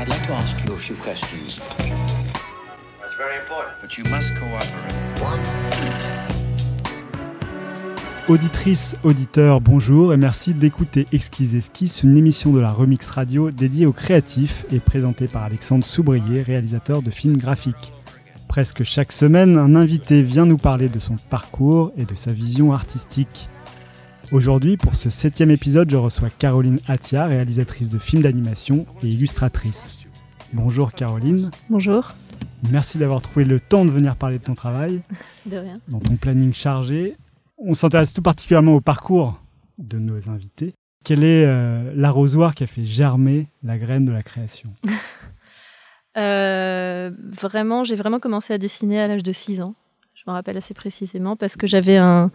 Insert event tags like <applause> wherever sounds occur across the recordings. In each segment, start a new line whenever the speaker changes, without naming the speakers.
I'd like to ask you a few questions.
That's very important.
But you must cooperate.
Auditrices, auditeurs, bonjour et merci d'écouter Exquise Esquisse, une émission de la Remix Radio dédiée aux créatifs et présentée par Alexandre Soubrier, réalisateur de films graphiques. Presque chaque semaine, un invité vient nous parler de son parcours et de sa vision artistique. Aujourd'hui, pour ce septième épisode, je reçois Caroline Attia, réalisatrice de films d'animation et illustratrice. Bonjour Caroline.
Bonjour.
Merci d'avoir trouvé le temps de venir parler de ton travail. <laughs>
De rien.
Dans ton planning chargé, on s'intéresse tout particulièrement au parcours de nos invités. Quel est euh, l'arrosoir qui a fait germer la graine de la création? <laughs>
Euh, Vraiment, j'ai vraiment commencé à dessiner à l'âge de 6 ans. Je me rappelle assez précisément parce que j'avais un,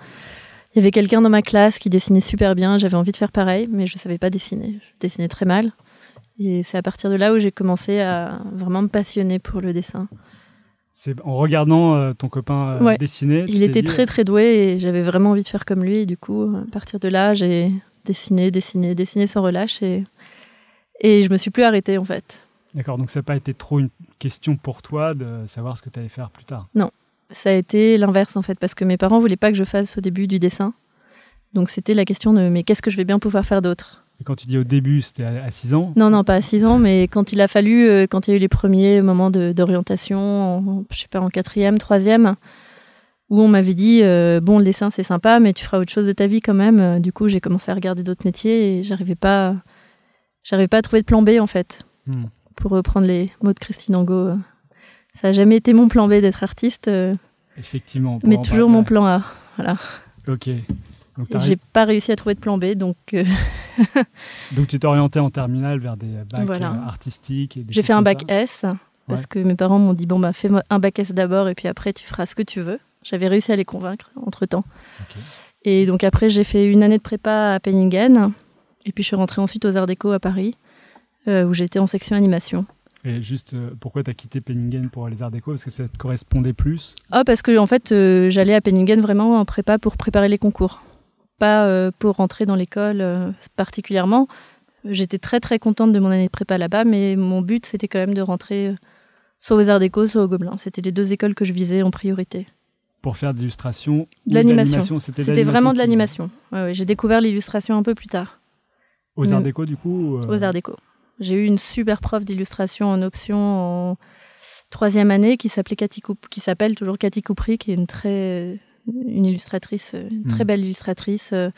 il y avait quelqu'un dans ma classe qui dessinait super bien, j'avais envie de faire pareil, mais je ne savais pas dessiner. Je dessinais très mal. Et c'est à partir de là où j'ai commencé à vraiment me passionner pour le dessin.
C'est en regardant euh, ton copain euh, dessiner.
Il était très très doué et j'avais vraiment envie de faire comme lui. Et du coup, à partir de là, j'ai dessiné, dessiné, dessiné sans relâche et, et je me suis plus arrêtée en fait.
D'accord, donc ça n'a pas été trop une question pour toi de savoir ce que tu allais faire plus tard?
Non, ça a été l'inverse en fait, parce que mes parents voulaient pas que je fasse au début du dessin. Donc c'était la question de mais qu'est-ce que je vais bien pouvoir faire d'autre?
Et quand tu dis au début, c'était à 6 ans?
Non, non, pas à 6 ans, mais quand il a fallu, euh, quand il y a eu les premiers moments d'orientation, je sais pas, en quatrième, troisième, où on m'avait dit euh, bon, le dessin c'est sympa, mais tu feras autre chose de ta vie quand même. Du coup, j'ai commencé à regarder d'autres métiers et j'arrivais pas, j'arrivais pas à trouver de plan B en fait. Hmm. Pour reprendre les mots de Christine Angot, ça n'a jamais été mon plan B d'être artiste. Euh,
Effectivement.
Mais toujours mon plan A. Voilà.
Ok.
J'ai pas réussi à trouver de plan B, donc. Euh, <laughs>
donc tu t'es orienté en terminale vers des bacs euh, artistiques.
J'ai fait un bac S parce que mes parents m'ont dit bon bah fais un bac S d'abord et puis après tu feras ce que tu veux. J'avais réussi à les convaincre entre temps. Et donc après j'ai fait une année de prépa à Penningen et puis je suis rentrée ensuite aux Arts Déco à Paris où j'étais en section animation.
Et juste, euh, pourquoi tu as quitté Penningen pour les arts déco? Parce que ça te correspondait plus?
Ah, parce que en fait, euh, j'allais à Penningen vraiment en prépa pour préparer les concours. Pas euh, pour rentrer dans l'école particulièrement. J'étais très très contente de mon année de prépa là-bas, mais mon but c'était quand même de rentrer soit aux arts déco, soit au Gobelin. C'était les deux écoles que je visais en priorité.
Pour faire de l'illustration
De l'animation. C'était vraiment de l'animation. Ouais, J'ai découvert l'illustration un peu plus tard.
Aux arts déco du coup
Aux arts déco. J'ai eu une super prof d'illustration en option en troisième année qui s'appelait Cathy qui s'appelle toujours Cathy Coupry, qui est une très une illustratrice, une très hmm. belle illustratrice euh,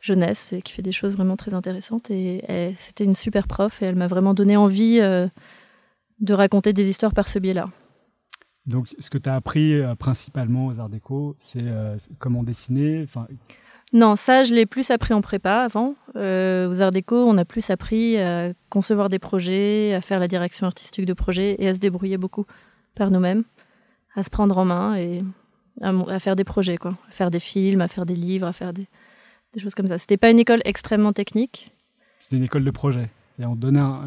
jeunesse qui fait des choses vraiment très intéressantes. Et, c'était une super prof et elle m'a vraiment donné envie euh, de raconter des histoires par ce biais-là.
Donc, ce que tu as appris euh, principalement aux Arts Déco, c'est comment dessiner.
Non, ça, je l'ai plus appris en prépa avant. Euh, aux Arts Déco, on a plus appris à concevoir des projets, à faire la direction artistique de projets et à se débrouiller beaucoup par nous-mêmes, à se prendre en main et à, faire des projets, quoi. À faire des films, à faire des livres, à faire des, choses comme ça. C'était pas une école extrêmement technique.
C'était une école de projet.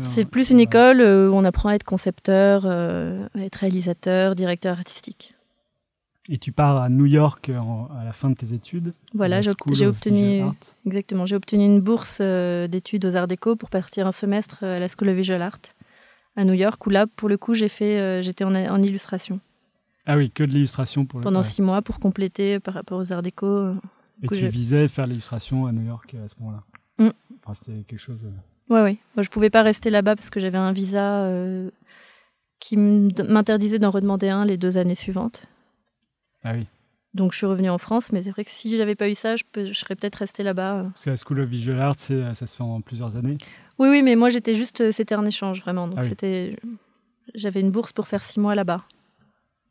C'est plus une école où on apprend à être concepteur, euh, à être réalisateur, directeur artistique.
Et tu pars à New York à la fin de tes études.
Voilà, j'ai obtenu exactement, j'ai obtenu une bourse euh, d'études aux Arts Déco pour partir un semestre à la School of Visual Art à New York, où là, pour le coup, j'ai fait, euh, j'étais en, illustration.
Ah oui, que de l'illustration pour
pendant six mois pour compléter par rapport aux Arts Déco.
Et tu visais faire l'illustration à New York à ce moment-là. Mm. Enfin, c'était quelque chose.
Oui, euh, oui. Moi, je pouvais pas rester là-bas parce que j'avais un visa qui m'interdisait d'en redemander un les deux années suivantes.
Ah oui.
Donc je suis revenue en France, mais c'est vrai que si j'avais pas eu ça, je, serais peut-être restée là-bas.
Parce que la School of Visual Arts, ça se fait en plusieurs années.
Oui, oui, mais moi j'étais juste, euh, c'était un échange vraiment. Donc ah c'était, j'avais une bourse pour faire six mois là-bas.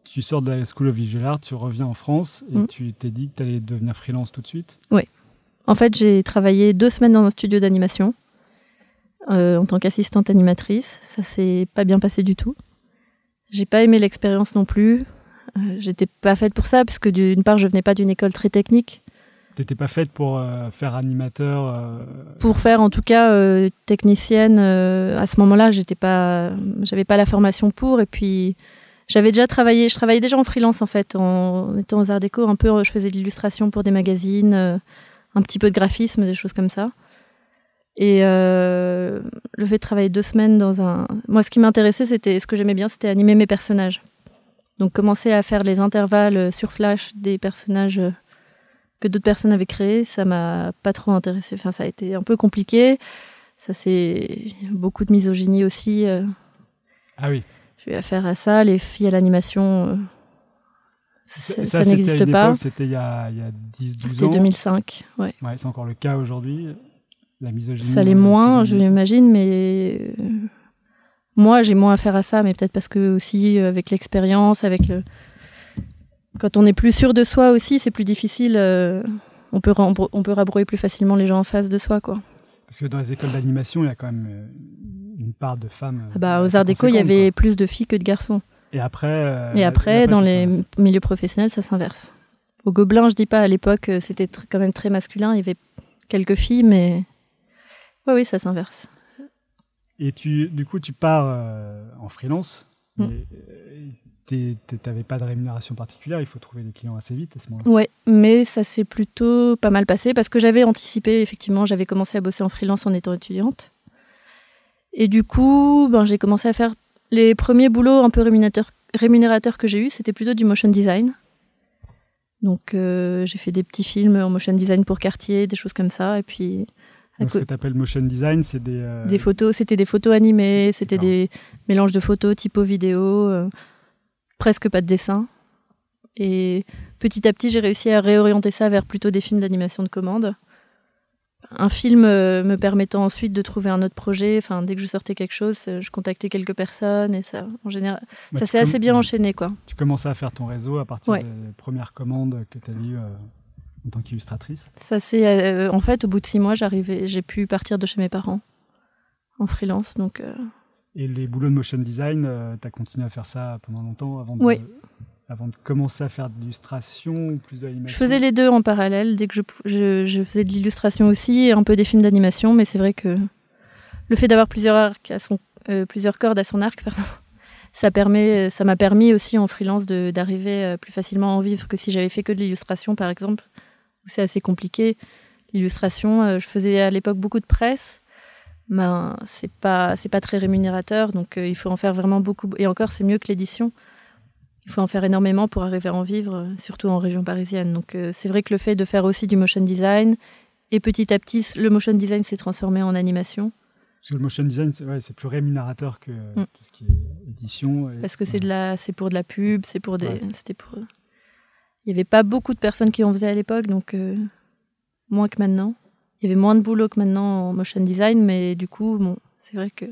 Tu sors de la School of Visual Arts, tu reviens en France et mm. tu t'es dit que tu allais devenir freelance tout de suite?
Oui. En fait, j'ai travaillé deux semaines dans un studio d'animation euh, en tant qu'assistante animatrice. Ça s'est pas bien passé du tout. J'ai pas aimé l'expérience non plus. Euh, j'étais pas faite pour ça, parce que d'une part, je venais pas d'une école très technique.
T'étais pas faite pour euh, faire animateur euh,
Pour faire en tout cas technicienne. à ce moment-là, j'étais pas, j'avais pas la formation pour. Et puis, j'avais déjà travaillé. Je travaillais déjà en freelance en fait, en étant aux Arts Déco. Un peu, je faisais de l'illustration pour des magazines, un petit peu de graphisme, des choses comme ça. Et le fait de travailler deux semaines dans un... Moi, ce qui m'intéressait, c'était ce que j'aimais bien, c'était animer mes personnages. Donc commencer à faire les intervalles sur Flash des personnages que d'autres personnes avaient créés, ça m'a pas trop intéressé. Enfin, ça a été un peu compliqué. Ça, c'est beaucoup de misogynie aussi. euh.
Ah oui.
J'ai eu affaire à ça. Les filles à l'animation, euh,
Ça, c'était
n'existe pas.
C'était il y a, il y a 10, 12
C'était
ans.
2005. Ouais.
Ouais, c'est encore le cas aujourd'hui. La misogynie.
Ça l'est
euh,
moins, je
c'était-
l'imagine, mais euh, moi, j'ai moins affaire à ça, mais peut-être parce que aussi euh, avec l'expérience, avec le, quand on est plus sûr de soi aussi, c'est plus difficile. euh, On peut, on peut rabrouer plus facilement les gens en face de soi, quoi.
Parce que dans les écoles d'animation, il y a quand même euh, une part de femmes.
Ah bah, aux Arts Déco, il y avait
quoi.
plus de filles que de garçons.
Et après. euh,
Et après, dans les milieux professionnels, ça s'inverse. Au Gobelin, je dis pas, à l'époque, c'était quand même très masculin. Il y avait quelques filles, mais. Oui, oui, ça s'inverse.
Et tu, du coup, tu pars euh, en freelance.
Mm.
euh, t'es- T'avais pas de rémunération particulière. Il faut trouver des clients assez vite à ce moment-là.
Ouais, mais ça s'est plutôt pas mal passé parce que j'avais anticipé, effectivement, j'avais commencé à bosser en freelance en étant étudiante. Et du coup, ben, j'ai commencé à faire les premiers boulots un peu rémunérateurs, rémunérateurs que j'ai eus, c'était plutôt du motion design. Donc euh, j'ai fait des petits films en motion design pour quartier, des choses comme ça. Et puis
Donc, ce que tu appelles motion design, c'est des. euh,
des photos, c'était des photos animées, c'était des mélanges de photos, typo vidéo, euh, presque pas de dessin. Et petit à petit, j'ai réussi à réorienter ça vers plutôt des films d'animation de commande. Un film euh, me permettant ensuite de trouver un autre projet. Enfin, dès que je sortais quelque chose, je contactais quelques personnes et ça, en général,
bah,
ça s'est assez bien enchaîné, quoi.
Tu commençais à faire ton réseau à partir
Ouais.
des premières commandes que tu as eues en tant qu'illustratrice.
Ça c'est, euh, en fait, au bout de six mois, j'arrivais, j'ai pu partir de chez mes parents en freelance, donc. euh,
Et les boulots de motion design, tu as continué à faire ça pendant longtemps avant de,
Oui.
avant de commencer à faire de l'illustration ou plus de l'animation?
Je faisais les deux en parallèle. Dès que je, pou- je, je faisais de l'illustration aussi et un peu des films d'animation, mais c'est vrai que le fait d'avoir plusieurs arcs à son, euh, plusieurs cordes à son arc, <laughs> pardon, ça permet, ça m'a permis aussi en freelance de- d'arriver euh, plus facilement à en vivre que si j'avais fait que de l'illustration, par exemple, c'est assez compliqué. L'illustration, euh, je faisais à l'époque beaucoup de presse. Ben, c'est pas c'est pas très rémunérateur, donc euh, il faut en faire vraiment beaucoup. Et encore, c'est mieux que l'édition. Il faut en faire énormément pour arriver à en vivre, surtout en région parisienne. Donc euh, c'est vrai que le fait de faire aussi du motion design, et petit à petit, le motion design s'est transformé en animation,
Parce que le motion design, c'est ouais, plus rémunérateur que
Mm.
tout ce qui est édition. et-
parce que c'est de la, c'est pour de la pub, c'est pour des,
Ouais.
c'était pour. Il y avait pas beaucoup de personnes qui en faisaient à l'époque, donc euh, moins que maintenant. Il y avait moins de boulot que maintenant en motion design, mais du coup, bon, c'est vrai que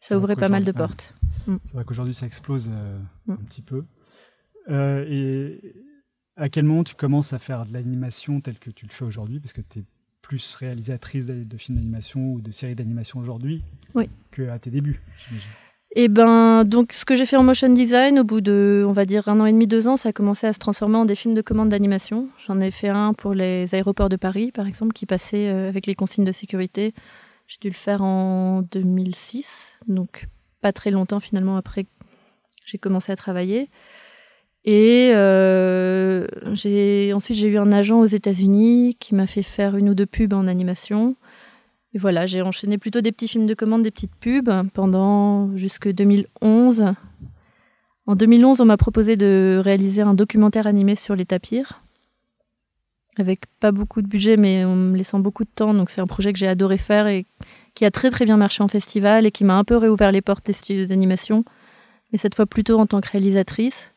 ça
vrai
ouvrait pas mal de portes.
C'est vrai qu'aujourd'hui, ça explose euh,
Mm.
un petit peu. Euh, et à quel moment tu commences à faire de l'animation telle que tu le fais aujourd'hui? Parce que tu es plus réalisatrice de, de films d'animation ou de séries d'animation aujourd'hui
Oui.
qu'à tes débuts, j'imagine.
Et ben, donc, ce que j'ai fait en motion design, au bout de, on va dire, un an et demi, deux ans, ça a commencé à se transformer en des films de commande d'animation. J'en ai fait un pour les aéroports de Paris, par exemple, qui passait euh, avec les consignes de sécurité. J'ai dû le faire en 2006, donc pas très longtemps finalement après j'ai commencé à travailler. Et euh, ensuite j'ai eu un agent aux États-Unis qui m'a fait faire une ou deux pubs en animation. Et voilà, j'ai enchaîné plutôt des petits films de commande, des petites pubs pendant jusque 2011. En 2011, on m'a proposé de réaliser un documentaire animé sur les tapirs, avec pas beaucoup de budget, mais en me laissant beaucoup de temps. Donc c'est un projet que j'ai adoré faire et qui a très très bien marché en festival et qui m'a un peu réouvert les portes des studios d'animation, mais cette fois plutôt en tant que réalisatrice.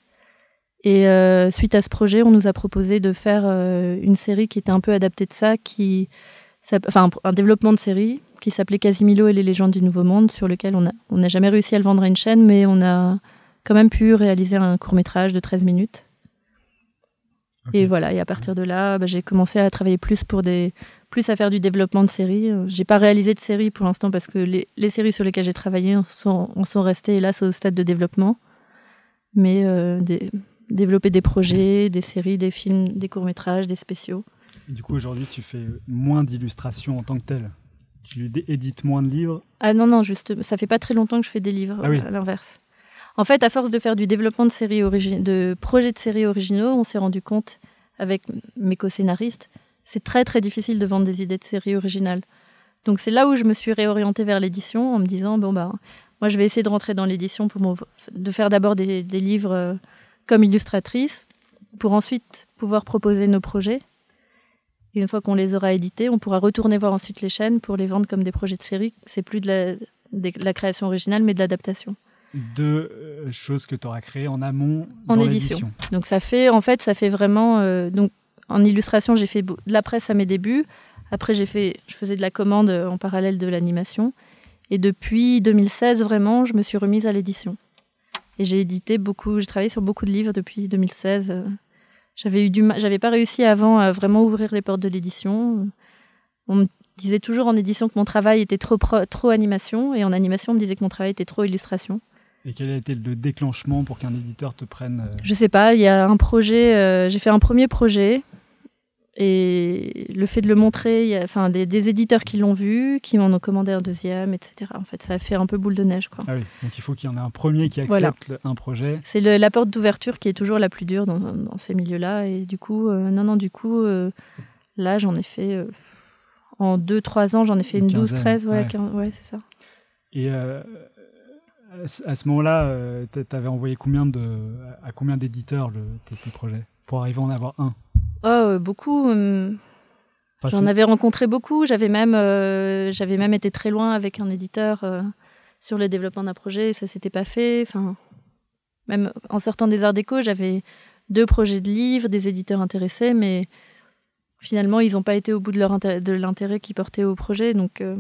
Et euh, suite à ce projet, on nous a proposé de faire euh, une série qui était un peu adaptée de ça, qui enfin un, développement de série qui s'appelait Casimilo et les légendes du Nouveau Monde, sur lequel on a- on n'a jamais réussi à le vendre à une chaîne, mais on a quand même pu réaliser un court métrage de 13 minutes. Et voilà, et à partir de là, bah, j'ai commencé à travailler plus pour des, plus à faire du développement de séries. J'ai pas réalisé de séries pour l'instant parce que les, les séries sur lesquelles j'ai travaillé en sont, en sont restées hélas au stade de développement. Mais euh, des- développer des projets, des séries, des films, des courts métrages, des spéciaux.
Du coup, aujourd'hui, tu fais moins d'illustrations en tant que telle. Tu édites moins de livres.
Ah non, non, juste, ça fait pas très longtemps que je fais des livres,
Ah oui.
à l'inverse. En fait, à force de faire du développement de séries de projets de séries originaux, on s'est rendu compte, avec mes co-scénaristes, c'est très très difficile de vendre des idées de séries originales. Donc c'est là où je me suis réorientée vers l'édition en me disant bon bah moi je vais essayer de rentrer dans l'édition pour mon- de faire d'abord des, des livres euh, comme illustratrice pour ensuite pouvoir proposer nos projets. Et une fois qu'on les aura édités, on pourra retourner voir ensuite les chaînes pour les vendre comme des projets de série. C'est plus de la, de création originale mais de l'adaptation.
Deux euh, choses que tu auras créées en amont
En
dans
édition. Donc ça fait, en fait, ça fait vraiment. euh, donc en illustration, j'ai fait de la presse à mes débuts. Après, j'ai fait, je faisais de la commande euh, en parallèle de l'animation. Et depuis 2016, vraiment, je me suis remise à l'édition. Et j'ai édité beaucoup. J'ai travaillé sur beaucoup de livres depuis 2016. J'avais eu du, j'avais pas réussi avant à vraiment ouvrir les portes de l'édition. On me disait toujours en édition que mon travail était trop pro- trop animation, et en animation, on me disait que mon travail était trop illustration.
Et quel a été le déclenchement pour qu'un éditeur te prenne euh,
Je sais pas, il y a un projet, euh, j'ai fait un premier projet et le fait de le montrer, y a enfin, des, des éditeurs qui l'ont vu, qui m'en ont commandé un deuxième, etc. En fait, ça a fait un peu boule de neige. Quoi.
Ah oui, donc il faut qu'il y en ait un premier qui accepte un projet.
C'est la porte d'ouverture qui est toujours la plus dure dans, dans ces milieux-là. Et du coup, euh, non, non, du coup, euh, là, j'en ai fait, euh, en 2-3 ans, j'en ai fait
Une
une 12,
quinzaine,
13, ouais,
ouais.
quin- ouais, c'est ça.
Et à ce- moment-là, tu avais envoyé combien de, à combien d'éditeurs tes, tes projets pour arriver à en avoir un?
Oh, beaucoup. hum, J'en avais rencontré beaucoup. J'avais même, euh, j'avais même été très loin avec un éditeur euh, sur le développement d'un projet. Et ça s'était pas fait. Enfin, même en sortant des Arts Déco, j'avais deux projets de livres, des éditeurs intéressés, mais finalement, ils n'ont pas été au bout de leur de l'intérêt qu'ils portaient au projet. Donc, euh,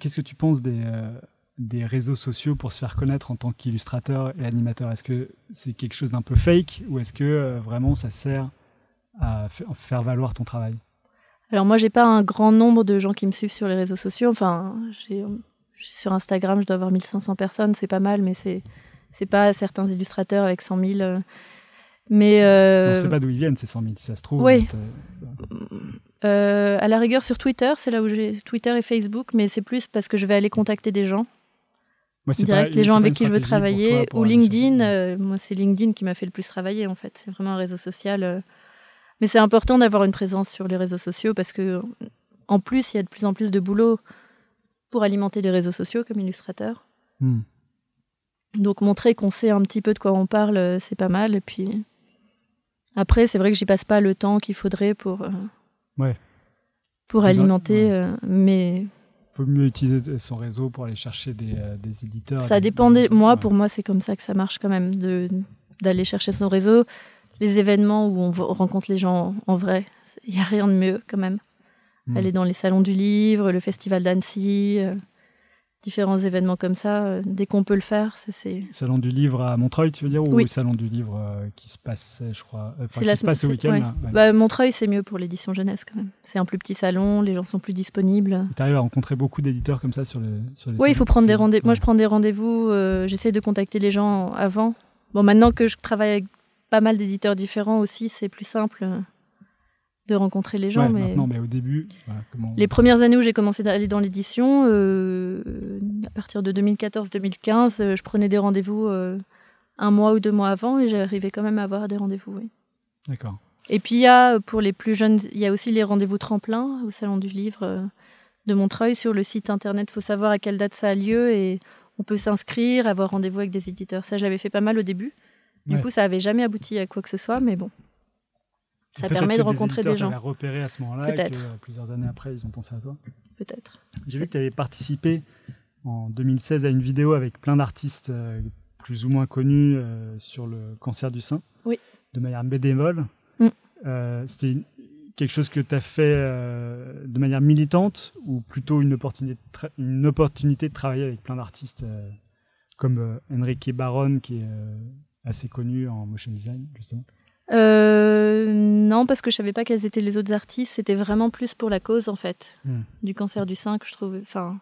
Qu'est-ce que tu penses des, euh, des réseaux sociaux pour se faire connaître en tant qu'illustrateur et animateur Est-ce que c'est quelque chose d'un peu fake ou est-ce que euh, vraiment ça sert à fa- faire valoir ton travail?
Alors moi, j'ai pas un grand nombre de gens qui me suivent sur les réseaux sociaux. Enfin, sur Instagram, je dois avoir 1500 personnes, c'est pas mal, mais c'est c'est pas certains illustrateurs avec 100 000. euh, Mais euh,
On ne sait pas d'où ils viennent ces 100 000, si ça se trouve.
Oui. Euh, à la rigueur sur Twitter, c'est là où j'ai Twitter et Facebook, mais c'est plus parce que je vais aller contacter des gens
Moi,
direct,
pas-
les gens avec qui je veux
toi
travailler, ou
aller
LinkedIn. euh, moi, c'est LinkedIn qui m'a fait le plus travailler en fait. C'est vraiment un réseau social. euh. Mais c'est important d'avoir une présence sur les réseaux sociaux parce que, en plus, il y a de plus en plus de boulot pour alimenter les réseaux sociaux comme illustrateur.
Hmm.
Donc montrer qu'on sait un petit peu de quoi on parle, euh, c'est pas mal. Et puis après, c'est vrai que j'y passe pas le temps qu'il faudrait pour euh,
Ouais.
pour alimenter.
ouais.
euh, mais
faut mieux utiliser son réseau pour aller chercher des, euh, des éditeurs.
ça
des-
dépend. des- Moi,
Ouais.
pour moi, c'est comme ça que ça marche quand même, de d'aller chercher son réseau. Les événements où on rencontre les gens en vrai, il y a rien de mieux quand même.
Hmm.
Aller dans les salons du livre, le festival d'Annecy, euh, différents événements comme ça, euh, dès qu'on peut le faire, ça, c'est
Salon du livre à Montreuil, tu veux dire, ou
Oui.
salon du livre euh, qui se passait, je crois, euh, enfin,
C'est
qui
la
se passe ce
c'est-
week-end.
ouais.
là, ouais.
Bah, Montreuil, c'est mieux pour l'édition jeunesse quand même. C'est un plus petit salon, les gens sont plus disponibles.
Tu arrives à rencontrer beaucoup d'éditeurs comme ça sur les, sur les
Oui, il faut prendre des rendez-vous. Moi, je prends des rendez-vous. euh, J'essaie de contacter les gens avant. Bon, maintenant que je travaille avec pas mal d'éditeurs différents aussi, c'est plus simple euh, de rencontrer les gens.
Ouais,
mais
maintenant, mais au début, voilà, comment...
les premières années où j'ai commencé à aller dans l'édition, euh, à partir de 2014-2015, euh, je prenais des rendez-vous euh, un mois ou deux mois avant et j'arrivais quand même à avoir des rendez-vous. Oui.
D'accord.
Et puis il y a, pour les plus jeunes, il y a aussi les rendez-vous tremplins au Salon du Livre euh, de Montreuil sur le site internet. Il faut savoir à quelle date ça a lieu et on peut s'inscrire, avoir rendez-vous avec des éditeurs. Ça, j'avais fait pas mal au début. Du
Ouais.
coup, ça avait jamais abouti à quoi que ce soit, mais bon. Ça permet de rencontrer des
éditeurs
gens,
repéré à ce moment-là
Peut-être.
euh, plusieurs années après, ils ont pensé à toi.
peut-être.
J'ai vu que tu avais participé en 2016 à une vidéo avec plein d'artistes euh, plus ou moins connus euh, sur le cancer du sein,
Oui.
de manière bénévole.
Mm.
Euh, C'était quelque chose que tu as fait de manière militante ou plutôt une opportunité de, une opportunité de travailler avec plein d'artistes comme Enrique Baron qui est assez connu en motion design justement.
Euh, non, parce que je savais pas quels étaient les autres artistes. C'était vraiment plus pour la cause, en fait,
Hmm.
du cancer du sein que je trouvais. Enfin,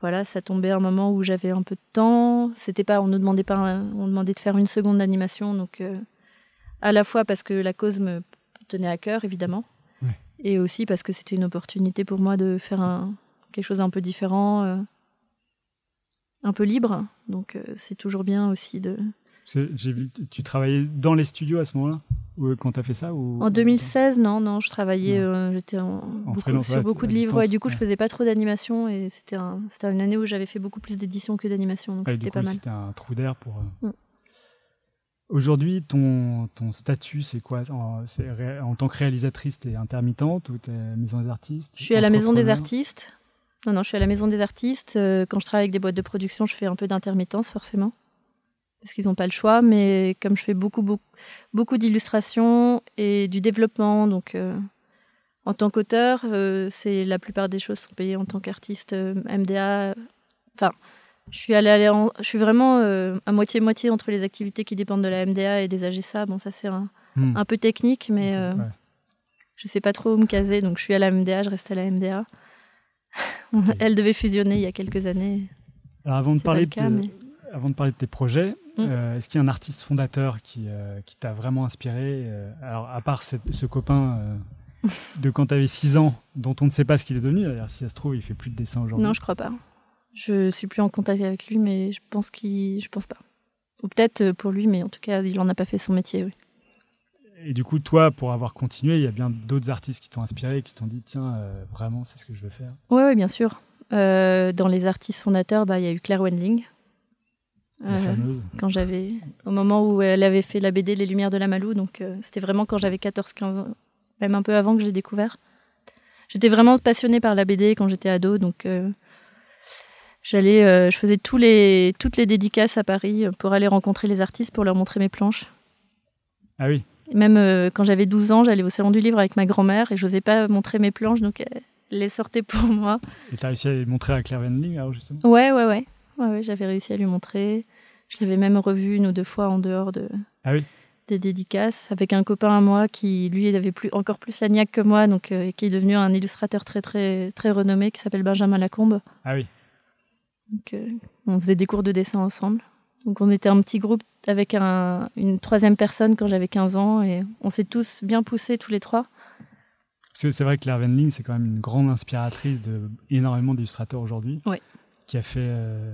voilà, ça tombait à un moment où j'avais un peu de temps. C'était pas, on nous demandait pas, on demandait de faire une seconde d'animation, donc euh, à la fois parce que la cause me tenait à cœur, évidemment, et aussi parce que c'était une opportunité pour moi de faire un, quelque chose un peu différent, euh, un peu libre. Donc euh, c'est toujours bien aussi de.
C'est- J'ai vu tu travaillais dans les studios à ce moment-là. ou, quand tu as fait ça ou,
En 2016, non, non, je travaillais, euh, j'étais en,
En
beaucoup-
freelance,
sur
ouais,
beaucoup de livres. Ouais, du coup, je
ouais.
faisais pas trop d'animation et c'était un, c'était une année où j'avais fait beaucoup plus d'édition que d'animation, donc c'était
coup,
pas mal.
C'était un trou d'air pour. euh,
Mm.
Aujourd'hui, ton, ton statut, c'est quoi? En, c'est ré- en tant que réalisatrice, tu es intermittente ou tu es maison des artistes?
Je suis à la maison des artistes. Non, non, je suis à la maison des artistes. Euh, quand je travaille avec des boîtes de production, je fais un peu d'intermittence, forcément. Parce qu'ils n'ont pas le choix. Mais comme je fais beaucoup, beaucoup, beaucoup d'illustrations et du développement, donc euh, en tant qu'auteur, euh, c'est la plupart des choses sont payées en tant qu'artiste euh, MDA. Enfin, je suis, allée, en- je suis vraiment euh, à moitié-moitié entre les activités qui dépendent de la MDA et des AGSA. Bon, ça, c'est un,
Hmm.
un peu technique, mais euh,
ouais.
je sais pas trop où me caser, donc je suis à la MDA, je reste à la MDA. <laughs> Elle devait fusionner il y a quelques années.
Alors avant de, parler
le
de,
mais-
avant de parler de tes projets,
Mm.
euh, est-ce qu'il y a un artiste fondateur qui, euh, qui t'a vraiment inspiré euh, Alors, à part cette- ce copain de quand tu avais 6 ans, dont on ne sait pas ce qu'il est devenu, d'ailleurs, si ça se trouve, il fait plus de dessin aujourd'hui.
Non, je crois pas. Je suis plus en contact avec lui, mais je pense qu'il, je pense pas. Ou peut-être pour lui, mais en tout cas, il en a pas fait son métier. Oui.
Et du coup, toi, pour avoir continué, il y a bien d'autres artistes qui t'ont inspiré, qui t'ont dit tiens, euh, vraiment, c'est ce que je veux faire.
Oui, oui, bien sûr. Euh, dans les artistes fondateurs, bah, il y a eu Claire Wendling.
La fameuse.
quand j'avais, au moment où elle avait fait la BD Les Lumières de la Malou, donc euh, c'était vraiment quand j'avais 14-15 ans, même un peu avant que je l'ai découvert. J'étais vraiment passionnée par la BD quand j'étais ado, donc euh, j'allais, euh, je faisais tous les, toutes les dédicaces à Paris pour aller rencontrer les artistes pour leur montrer mes planches.
Ah oui,
Et même euh, quand j'avais 12 ans, j'allais au salon du livre avec ma grand-mère et j'osais pas montrer mes planches, donc elle les sortait pour <laughs> moi.
et t'as réussi à les montrer à Claire Wendling, alors justement?
Ouais, ouais, ouais. Ouais, ouais j'avais réussi à lui montrer. Je l'avais même revu une ou deux fois en dehors de,
Ah oui
des dédicaces avec un copain à moi qui, lui, avait plus, encore plus la niaque que moi, donc euh, qui est devenu un illustrateur très, très, très renommé qui s'appelle Benjamin Lacombe.
Ah oui.
Donc, euh, on faisait des cours de dessin ensemble. Donc, on était un petit groupe avec un, une troisième personne quand j'avais 15 ans et on s'est tous bien poussés, tous les trois.
Parce que c'est vrai que Claire Wendling, c'est quand même une grande inspiratrice de énormément d'illustrateurs aujourd'hui.
Ouais.
Qui a fait euh,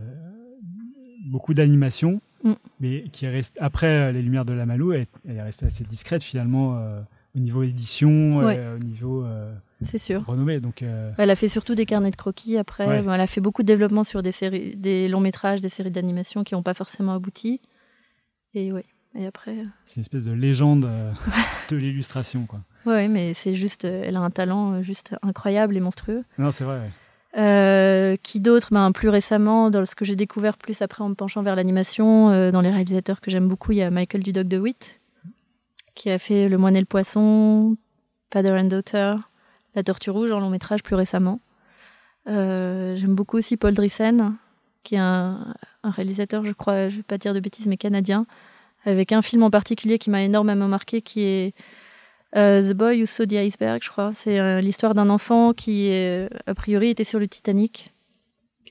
beaucoup d'animations,
Mm.
mais qui est après euh, Les Lumières de la Malou, elle, elle est restée assez discrète finalement euh, au niveau édition,
Ouais.
euh, au niveau euh,
C'est sûr.
renommée. Donc, euh,
Elle a fait surtout des carnets de croquis après.
Ouais.
Elle a fait beaucoup de développement sur des séries, des longs métrages, des séries d'animation qui n'ont pas forcément abouti. Et ouais. Et après,
c'est une espèce de légende <laughs> de l'illustration. quoi.
ouais, mais c'est juste, elle a un talent juste incroyable et monstrueux.
Non, c'est vrai. ouais.
Euh, qui d'autre? Ben, Plus récemment, dans ce que j'ai découvert plus après en me penchant vers l'animation, euh, dans les réalisateurs que j'aime beaucoup, il y a Michael Dudok de Witt, qui a fait Le Moine et le Poisson, Father and Daughter, La Tortue Rouge en long métrage plus récemment. Euh, j'aime beaucoup aussi Paul Drissen, qui est un, un réalisateur, je crois, je vais pas dire de bêtises, mais canadien, avec un film en particulier qui m'a énormément marqué, qui est The Boy Who Saw the Iceberg, je crois. C'est euh, l'histoire d'un enfant qui, euh, a priori, était sur le Titanic.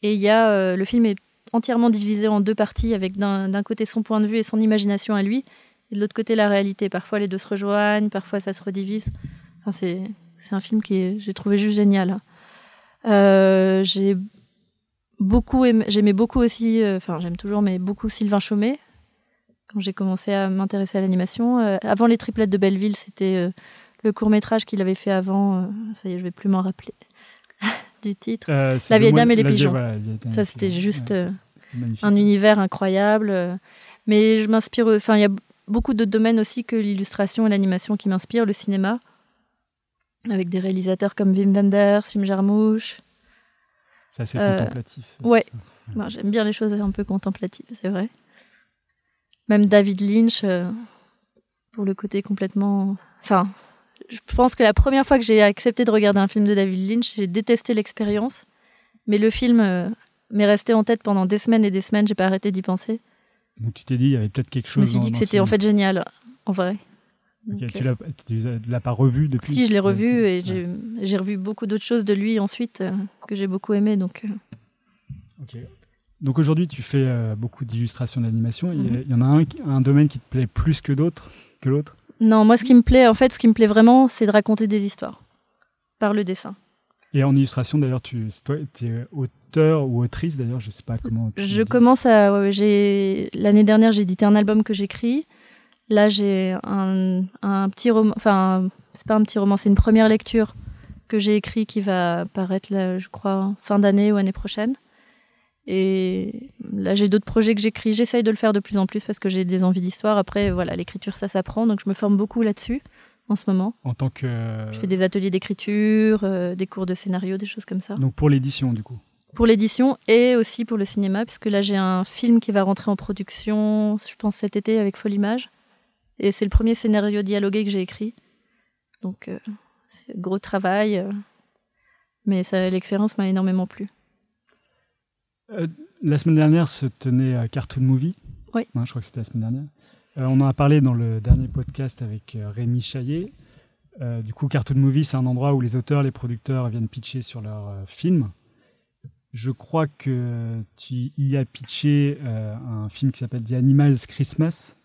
Et il y a, euh, le film est entièrement divisé en deux parties, avec d'un côté son point de vue et son imagination à lui, et de l'autre côté la réalité. Parfois les deux se rejoignent, parfois ça se redivise. Enfin, c'est un film qui est- j'ai trouvé juste génial. Euh, j'ai beaucoup aimé- j'aimais beaucoup aussi, euh, enfin j'aime toujours, mais beaucoup Sylvain Chaumet. Quand j'ai commencé à m'intéresser à l'animation, Euh, avant les triplettes de Belleville, c'était euh, le court métrage qu'il avait fait avant. euh, ça y est, je vais plus m'en rappeler <laughs> du titre. La
le
vieille dame et les pigeons.
voilà,
Ça, c'était juste
Ouais,
un univers incroyable. Mais je m'inspire. Enfin, il y a beaucoup d'autres domaines aussi que l'illustration et l'animation qui m'inspirent. Le cinéma, avec des réalisateurs comme Wim Wenders, Sim Jarmusch.
C'est assez contemplatif.
Ouais. Moi, J'aime bien les choses un peu contemplatives, c'est vrai. Même David Lynch, euh, pour le côté complètement. Enfin, je pense que la première fois que j'ai accepté de regarder un film de David Lynch, j'ai détesté l'expérience. Mais le film euh, m'est resté en tête pendant des semaines et des semaines, j'ai pas arrêté d'y penser.
Donc tu t'es dit, il y avait peut-être quelque
Je
chose.
me suis dit que c'était en fait génial, en vrai. Donc,
tu
euh,
l'as, tu l'as pas revu depuis
si, je l'ai revu
Ouais,
et j'ai j'ai revu beaucoup d'autres choses de lui ensuite euh, que j'ai beaucoup aimé. Donc, euh.
Donc aujourd'hui, tu fais euh, beaucoup d'illustrations d'animation. Il y
Mhm.
y en a un, domaine qui te plaît plus que d'autres, que l'autre?
Non, moi, ce qui me plaît, en fait, ce qui me plaît vraiment, c'est de raconter des histoires par le dessin.
Et en illustration, d'ailleurs, tu es auteur ou autrice, d'ailleurs, je sais pas comment.
Je commence à. ouais, ouais, j'ai l'année dernière, j'ai édité un album que j'écris. Là, j'ai un, un petit roman, enfin, c'est pas un petit roman, c'est une première lecture que j'ai écrit qui va paraître, là, je crois, fin d'année ou année prochaine. Et là, j'ai d'autres projets que j'écris. J'essaye de le faire de plus en plus parce que j'ai des envies d'histoire. Après, voilà, l'écriture, ça s'apprend. Donc, je me forme beaucoup là-dessus en ce moment.
En tant que.
Je fais des ateliers d'écriture, euh, des cours de scénario, des choses comme ça.
Donc, pour l'édition, du coup
Pour l'édition et aussi pour le cinéma, puisque là, j'ai un film qui va rentrer en production, je pense, cet été avec Folimage. Et c'est le premier scénario dialogué que j'ai écrit. Donc, euh, c'est gros travail. euh, mais ça, l'expérience m'a énormément plu.
Euh, la semaine dernière se tenait euh, Cartoon Movie.
Oui.
Hein, je crois que c'était la semaine dernière. Euh, on en a parlé dans le dernier podcast avec euh, Rémi Chaillet. Du coup, Cartoon Movie, c'est un endroit où les auteurs, les producteurs viennent pitcher sur leurs films. Je crois que tu y as pitché un film qui s'appelle The Animals Christmas.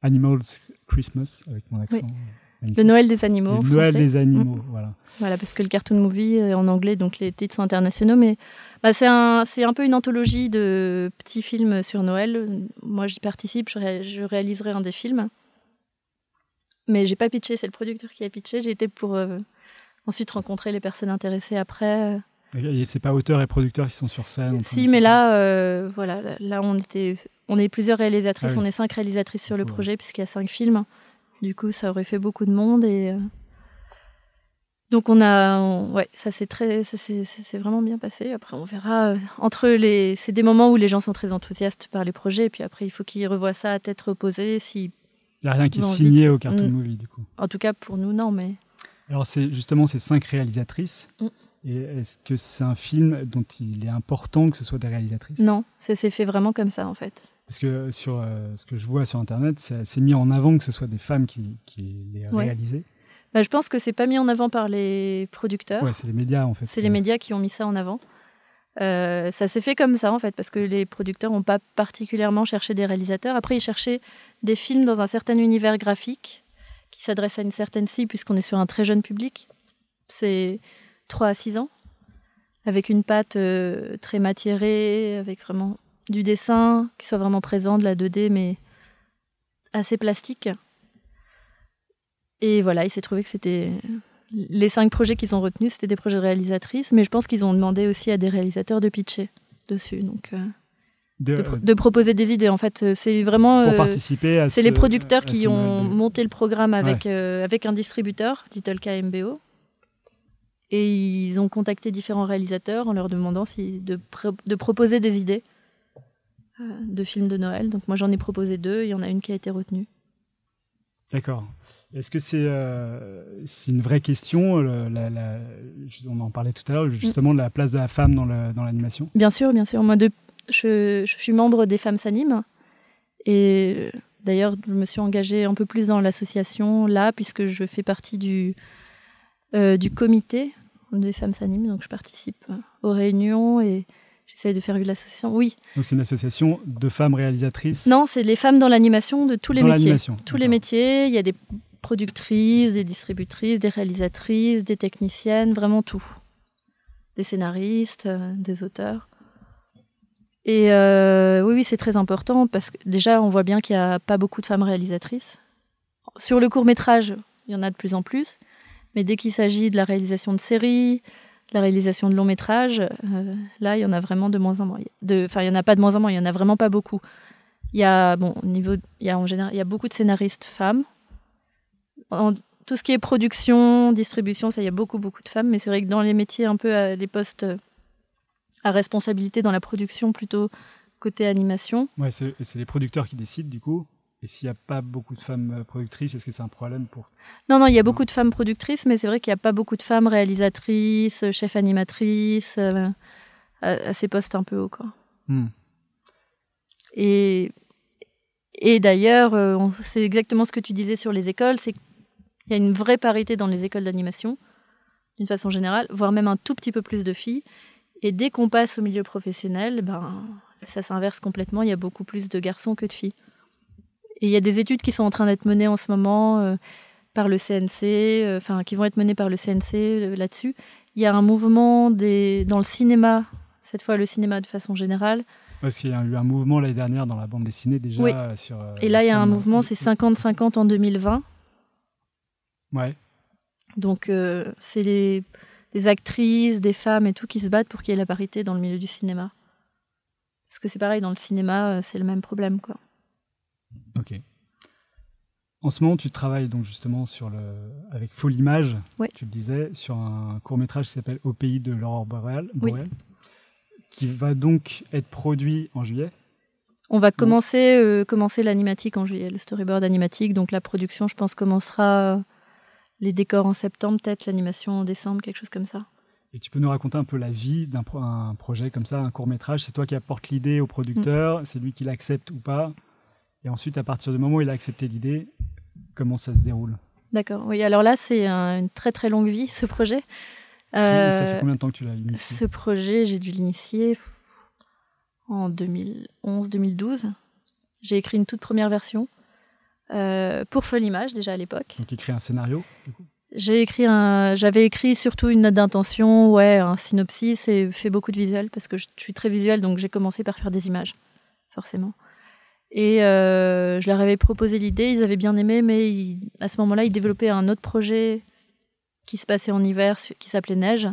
Animals Christmas, avec mon accent. magnifique.
Le Noël des animaux.
Le Noël des animaux, voilà.
Voilà, parce que le cartoon movie est en anglais, donc les titres sont internationaux, mais bah, c'est un, c'est un peu une anthologie de petits films sur Noël. Moi, j'y participe, je, ré- je réaliserai un des films. Mais j'ai pas pitché, c'est le producteur qui a pitché. J'ai été pour euh, ensuite rencontrer les personnes intéressées après.
Et c'est pas auteurs et producteurs qui sont sur scène.
Si, mais là, euh, voilà, là- on était, on est plusieurs réalisatrices,
Ah oui.
on est cinq réalisatrices sur le projet puisqu'il y a cinq films. Du coup, ça aurait fait beaucoup de monde et euh, donc on a, on- ouais, ça s'est très, ça s'est vraiment bien passé. Après, on verra. euh, entre les, c'est des moments où les gens sont très enthousiastes par les projets, et puis après, il faut qu'ils revoient ça à tête reposée. Si,
Il n'y a rien qui est signé au Cartoon
Mm.
Movie, du coup.
en tout cas pour nous, non, mais
Alors, c'est justement ces cinq réalisatrices.
Mm.
Et est-ce que c'est un film dont il est important que ce soit des réalisatrices?
Non, ça s'est fait vraiment comme ça en fait.
Parce que sur euh, ce que je vois sur Internet, c'est mis en avant que ce soit des femmes qui, qui les
Ouais.
réalisaient.
Bah, je pense que c'est pas mis en avant par les producteurs.
Ouais, c'est les médias, en fait.
C'est les médias qui ont mis ça en avant. Euh, ça s'est fait comme ça en fait, parce que les producteurs n'ont pas particulièrement cherché des réalisateurs. Après, ils cherchaient des films dans un certain univers graphique qui s'adresse à une certaine cible, puisqu'on est sur un très jeune public. C'est 3 à 6 ans, avec une patte euh, très matiérée, avec vraiment du dessin qui soit vraiment présent, de la 2D, mais assez plastique. Et voilà, il s'est trouvé que c'était les cinq projets qu'ils ont retenus, c'était des projets de réalisatrices, mais je pense qu'ils ont demandé aussi à des réalisateurs de pitcher dessus, donc euh,
De-
de, pro- de proposer des idées. En fait, euh, c'est vraiment
pour
euh,
participer à
c'est
ce-
les producteurs qui ont
de-
monté le programme avec euh, avec un distributeur, Little KMBO, et ils ont contacté différents réalisateurs en leur demandant si de, pro- de proposer des idées euh, de films de Noël. Donc moi j'en ai proposé deux, il y en a une qui a été retenue.
D'accord. Est-ce que c'est euh, c'est une vraie question la- la- On en parlait tout à l'heure, justement, de la place de la femme dans l'animation?
Bien sûr, bien sûr. Moi, de, je, je suis membre des Femmes s'animent. Et euh, d'ailleurs, je me suis engagée un peu plus dans l'association là, puisque je fais partie du, euh, du comité des Femmes s'animent. Donc, je participe euh, aux réunions et j'essaye de faire vivre l'association. Oui.
Donc c'est une association de femmes réalisatrices
Non, c'est les femmes dans l'animation de tous les
dans
métiers. Tous les métiers. Il y a des productrices, des distributrices, des réalisatrices, des techniciennes, vraiment tout. Des scénaristes, euh, des auteurs. Et euh, oui, oui, c'est très important parce que déjà, on voit bien qu'il n'y a pas beaucoup de femmes réalisatrices. Sur le court métrage, il y en a de plus en plus. Mais dès qu'il s'agit de la réalisation de séries, la réalisation de longs métrages, euh, là, il y en a vraiment de moins en moins. Enfin, il y en a pas de moins en moins, il y en a vraiment pas beaucoup. Il y a, bon, au niveau, en général, il y a beaucoup de scénaristes femmes. Tout ce qui est production, distribution, ça, il y a beaucoup, beaucoup de femmes. Mais c'est vrai que dans les métiers un peu, à, les postes euh, à responsabilité dans la production, plutôt côté animation,
Ouais, c'est les producteurs qui décident du coup. Et s'il n'y a pas beaucoup de femmes euh, productrices, est-ce que c'est un problème pour
Non, non, il y a beaucoup de femmes productrices, mais c'est vrai qu'il n'y a pas beaucoup de femmes réalisatrices, chefs animatrices, euh, à, à ces postes un peu hauts. Quoi.
Hmm.
Et, et d'ailleurs, euh, c'est exactement ce que tu disais sur les écoles, c'est qu'il y a une vraie parité dans les écoles d'animation, d'une façon générale, voire même un tout petit peu plus de filles. Et dès qu'on passe au milieu professionnel, ben, ça s'inverse complètement, il y a beaucoup plus de garçons que de filles. Et il y a des études qui sont en train d'être menées en ce moment euh, par le CNC, euh, enfin qui vont être menées par le CNC euh, là-dessus. Il y a un mouvement des, dans le cinéma, cette fois le cinéma de façon générale,
Parce qu'il y a eu un mouvement l'année dernière dans la bande dessinée déjà
Oui.
sur. euh,
Et là, il y a un mouvement, c'est 50-50 en 2020.
Ouais.
Donc, euh, c'est les, des actrices, des femmes et tout qui se battent pour qu'il y ait la parité dans le milieu du cinéma. Parce que c'est pareil, dans le cinéma, c'est le même problème, quoi.
Ok. En ce moment, tu travailles donc justement sur le, avec Folle Image,
Oui.
tu le disais, sur un court métrage qui s'appelle Au pays de l'aurore boréale,
Oui.
qui va donc être produit en juillet.
On va commencer, euh, commencer l'animatique en juillet, le storyboard animatique. Donc, la production, je pense, commencera euh, les décors en septembre, peut-être l'animation en décembre, quelque chose comme ça.
Et tu peux nous raconter un peu la vie d'un pro- un projet comme ça, un court métrage. C'est toi qui apportes l'idée au producteur, c'est lui qui l'accepte ou pas? Et ensuite, à partir du moment où il a accepté l'idée, comment ça se déroule?
D'accord. Oui, alors là, c'est un- une très très longue vie, ce projet.
Oui, Ça fait
Euh,
combien de temps que tu l'as initié?
Ce projet, j'ai dû l'initier en 2011-2012. J'ai écrit une toute première version euh, pour Folle Image déjà à l'époque.
Donc, écrit un scénario du coup?
J'ai écrit un, j'avais écrit surtout une note d'intention, ouais, un synopsis et fait beaucoup de visuels parce que je suis très visuelle, donc j'ai commencé par faire des images, forcément. Et euh, je leur avais proposé l'idée, ils avaient bien aimé, mais ils- à ce moment-là, ils développaient un autre projet qui se passait en hiver, qui s'appelait Neige.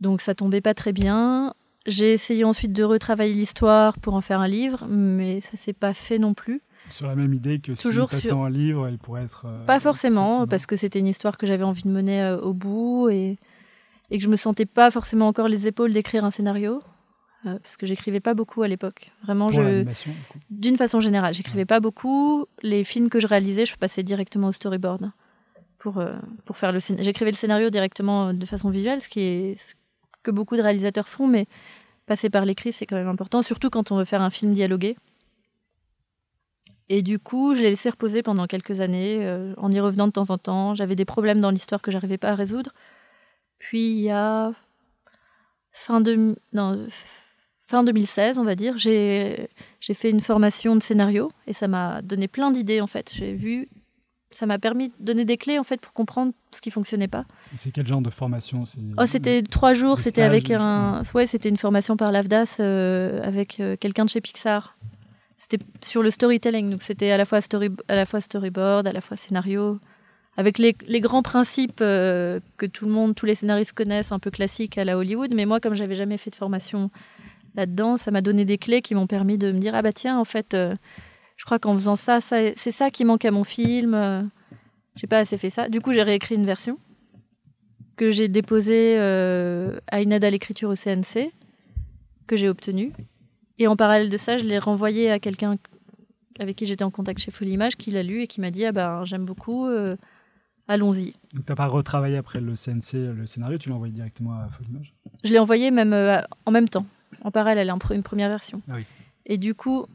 Donc ça tombait pas très bien. J'ai essayé ensuite de retravailler l'histoire pour en faire un livre, mais ça s'est pas fait non plus.
Sur la même idée que
Toujours
si
sur-
un livre, il pourrait être. euh,
Pas forcément, parce que c'était une histoire que j'avais envie de mener euh, au bout et, et que je me sentais pas forcément encore les épaules d'écrire un scénario, euh, parce que j'écrivais pas beaucoup à l'époque. Vraiment,
pour
je, d'une façon générale, j'écrivais pas beaucoup. Les films que je réalisais, je passais directement au storyboard pour euh, pour faire le scén- J'écrivais le scénario directement euh, de façon visuelle, ce qui est ce que beaucoup de réalisateurs font, mais passer par l'écrit, c'est quand même important, surtout quand on veut faire un film dialogué. Et du coup, je l'ai laissé reposer pendant quelques années, euh, en y revenant de temps en temps. J'avais des problèmes dans l'histoire que j'arrivais pas à résoudre. Puis il y a fin de non, fin 2016, on va dire, j'ai fait une formation de scénario et ça m'a donné plein d'idées en fait. J'ai vu, ça m'a permis de donner des clés en fait pour comprendre ce qui fonctionnait pas.
C'est quel genre de formation
Oh, c'était trois jours, c'était avec un, ouais, c'était une formation par l'AFDAS euh, avec euh, quelqu'un de chez Pixar. C'était sur le storytelling, donc c'était à la fois story, à la fois storyboard, à la fois scénario, avec les, les grands principes euh, que tout le monde, tous les scénaristes connaissent, un peu classiques à la Hollywood. Mais moi, comme j'avais jamais fait de formation là-dedans, ça m'a donné des clés qui m'ont permis de me dire ah bah tiens, en fait, euh, je crois qu'en faisant ça, ça c'est ça qui manque à mon film. euh, j'ai pas assez fait ça. Du coup, j'ai réécrit une version que j'ai déposée euh, à une aide à l'écriture au CNC, que j'ai obtenue. Et en parallèle de ça, je l'ai renvoyé à quelqu'un avec qui j'étais en contact chez Folie Image, qui l'a lu et qui m'a dit ah ben j'aime beaucoup, euh, allons-y.
Donc, tu n'as pas retravaillé après le CNC, le scénario, tu l'as envoyé directement à Folle Image?
Je l'ai envoyé même euh, en même temps, en parallèle, en pre- une première version.
Ah oui.
Et du coup,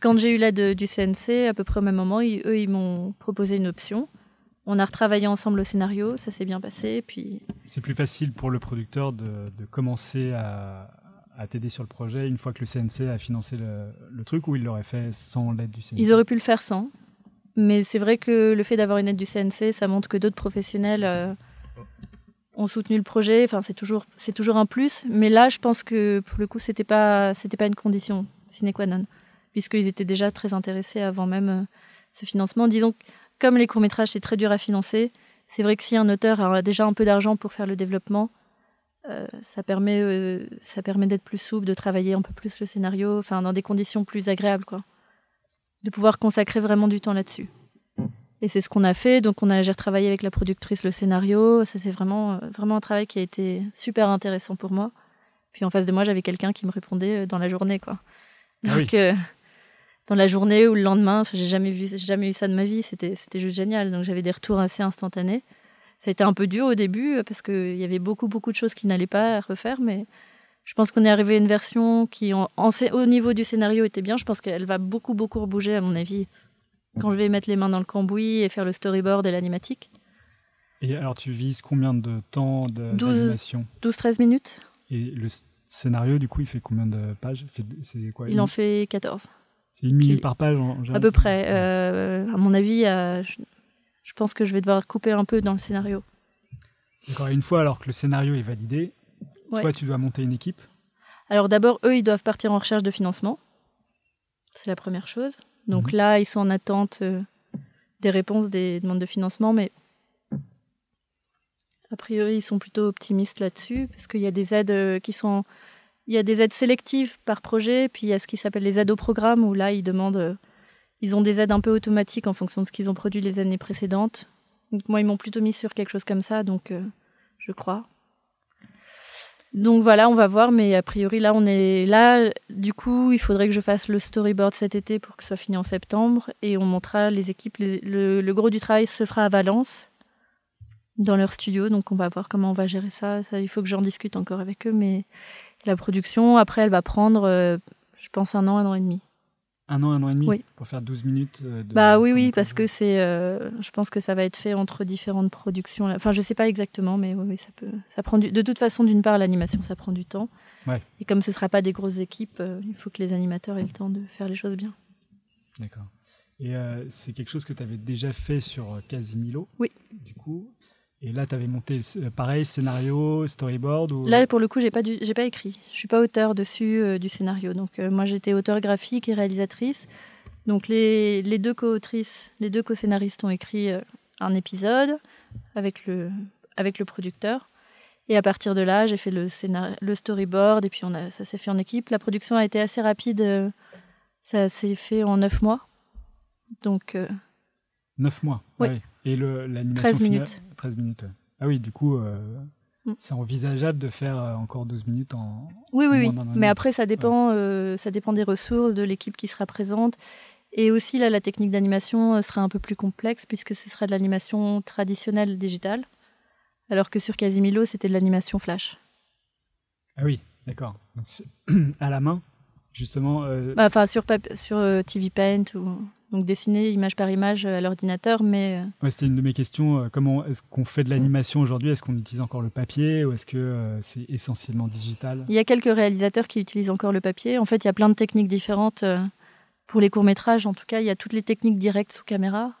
quand j'ai eu l'aide du CNC, à peu près au même moment, ils- eux, ils m'ont proposé une option. On a retravaillé ensemble le scénario, ça s'est bien passé. Puis
C'est plus facile pour le producteur de, de commencer à, à t'aider sur le projet une fois que le CNC a financé le, le truc ou il l'aurait fait sans l'aide du CNC
ils auraient pu le faire sans. Mais c'est vrai que le fait d'avoir une aide du CNC, ça montre que d'autres professionnels euh, ont soutenu le projet. Enfin, c'est toujours, c'est toujours un plus. Mais là, je pense que pour le coup, c'était pas, c'était pas une condition sine qua non, puisqu'ils étaient déjà très intéressés avant même euh, ce financement. Disons, comme les courts métrages, c'est très dur à financer. C'est vrai que si un auteur a déjà un peu d'argent pour faire le développement, euh, ça permet, euh, ça permet d'être plus souple, de travailler un peu plus le scénario, enfin dans des conditions plus agréables, quoi. De pouvoir consacrer vraiment du temps là-dessus. Et c'est ce qu'on a fait. Donc on a, j'ai retravaillé avec la productrice le scénario. Ça c'est vraiment, euh, vraiment un travail qui a été super intéressant pour moi. Puis en face de moi, j'avais quelqu'un qui me répondait euh, dans la journée, quoi.
Ah oui.
Donc euh, dans la journée ou le lendemain, enfin, j'ai jamais vu, j'ai jamais eu ça de ma vie. C'était, c'était juste génial. Donc j'avais des retours assez instantanés. Ça a été un peu dur au début euh, parce qu'il y avait beaucoup, beaucoup de choses qui n'allaient pas à refaire, mais je pense qu'on est arrivé à une version qui, en, en- au niveau du scénario, était bien. Je pense qu'elle va beaucoup, beaucoup rebouger, à mon avis, quand je vais mettre les mains dans le cambouis et faire le storyboard et l'animatique.
Et alors, tu vises combien de temps de-
12.
d'animation
12-13 minutes.
Et le scénario, du coup, il fait combien de pages Fait- C'est quoi
Il en fait 14.
C'est une minute par page en, général,
À peu près. Euh, à mon avis, euh, je, je pense que je vais devoir couper un peu dans le scénario.
D'accord. Une fois alors que le scénario est validé,
Ouais.
toi, tu dois monter une équipe.
Alors d'abord, eux, ils doivent partir en recherche de financement. C'est la première chose. Donc
Mhm.
là, ils sont en attente euh, des réponses des demandes de financement, mais a priori, ils sont plutôt optimistes là-dessus, parce qu'il y a des aides euh, qui sont... Il y a des aides sélectives par projet, puis il y a ce qui s'appelle les aides au programme, où là, ils demandent... euh, ils ont des aides un peu automatiques en fonction de ce qu'ils ont produit les années précédentes. Donc moi, ils m'ont plutôt mis sur quelque chose comme ça, donc euh, je crois. Donc voilà, on va voir, mais a priori là, on est là. Du coup, il faudrait que je fasse le storyboard cet été pour que ce soit fini en septembre, et on montrera les équipes. le, gros du travail se fera à Valence, dans leur studio, donc on va voir comment on va gérer ça. ça il faut que j'en discute encore avec eux, mais la production, après, elle va prendre, euh, je pense, un an, un an et demi.
Un an, un an et demi
Oui.
pour faire 12 minutes euh, de.
Bah oui, oui, parce que c'est. euh, je pense que ça va être fait entre différentes productions. Enfin, je sais pas exactement, mais oui, oui, ça peut. Ça prend du- De toute façon, d'une part, l'animation, ça prend du temps.
Ouais.
Et comme ce sera pas des grosses équipes, euh, il faut que les animateurs aient le temps de faire les choses bien.
D'accord. Et euh, c'est quelque chose que tu avais déjà fait sur Casimilo?
Oui.
Du coup. Et là, tu avais monté pareil, scénario, storyboard ou...
Là, pour le coup, j'ai pas, du- pas écrit. Je suis pas auteur dessus euh, du scénario. Donc, euh, moi, j'étais auteur graphique et réalisatrice. Donc, les, les deux co-autrices, les deux co-scénaristes ont écrit euh, un épisode avec le, avec le producteur. Et à partir de là, j'ai fait le, scénar- le storyboard et puis on a, ça s'est fait en équipe. La production a été assez rapide. ça s'est fait en neuf mois. Donc,
9 mois.
Oui.
ouais. Et l'animation
13
finale-
minutes.
13 minutes. Ah oui, du coup, euh,
Mm.
c'est envisageable de faire euh, encore 12 minutes en.
Oui, oui, oui. Mais après, ça dépend, euh, ça dépend des ressources, de l'équipe qui sera présente. Et aussi, là, la technique d'animation sera un peu plus complexe puisque ce sera de l'animation traditionnelle digitale. Alors que sur Casimilo, c'était de l'animation flash.
Ah oui, d'accord. <clears throat> À la main, justement. euh,
Bah, Enfin, sur, sur TV Paint, ou... donc dessiner image par image euh, à l'ordinateur, mais euh,
ouais, C'était une de mes questions. euh, comment est-ce qu'on fait de l'animation aujourd'hui? Est-ce qu'on utilise encore le papier ou est-ce que c'est essentiellement digital?
Il y a quelques réalisateurs qui utilisent encore le papier. En fait, il y a plein de techniques différentes. Pour les courts-métrages, en tout cas, il y a toutes les techniques directes sous caméra.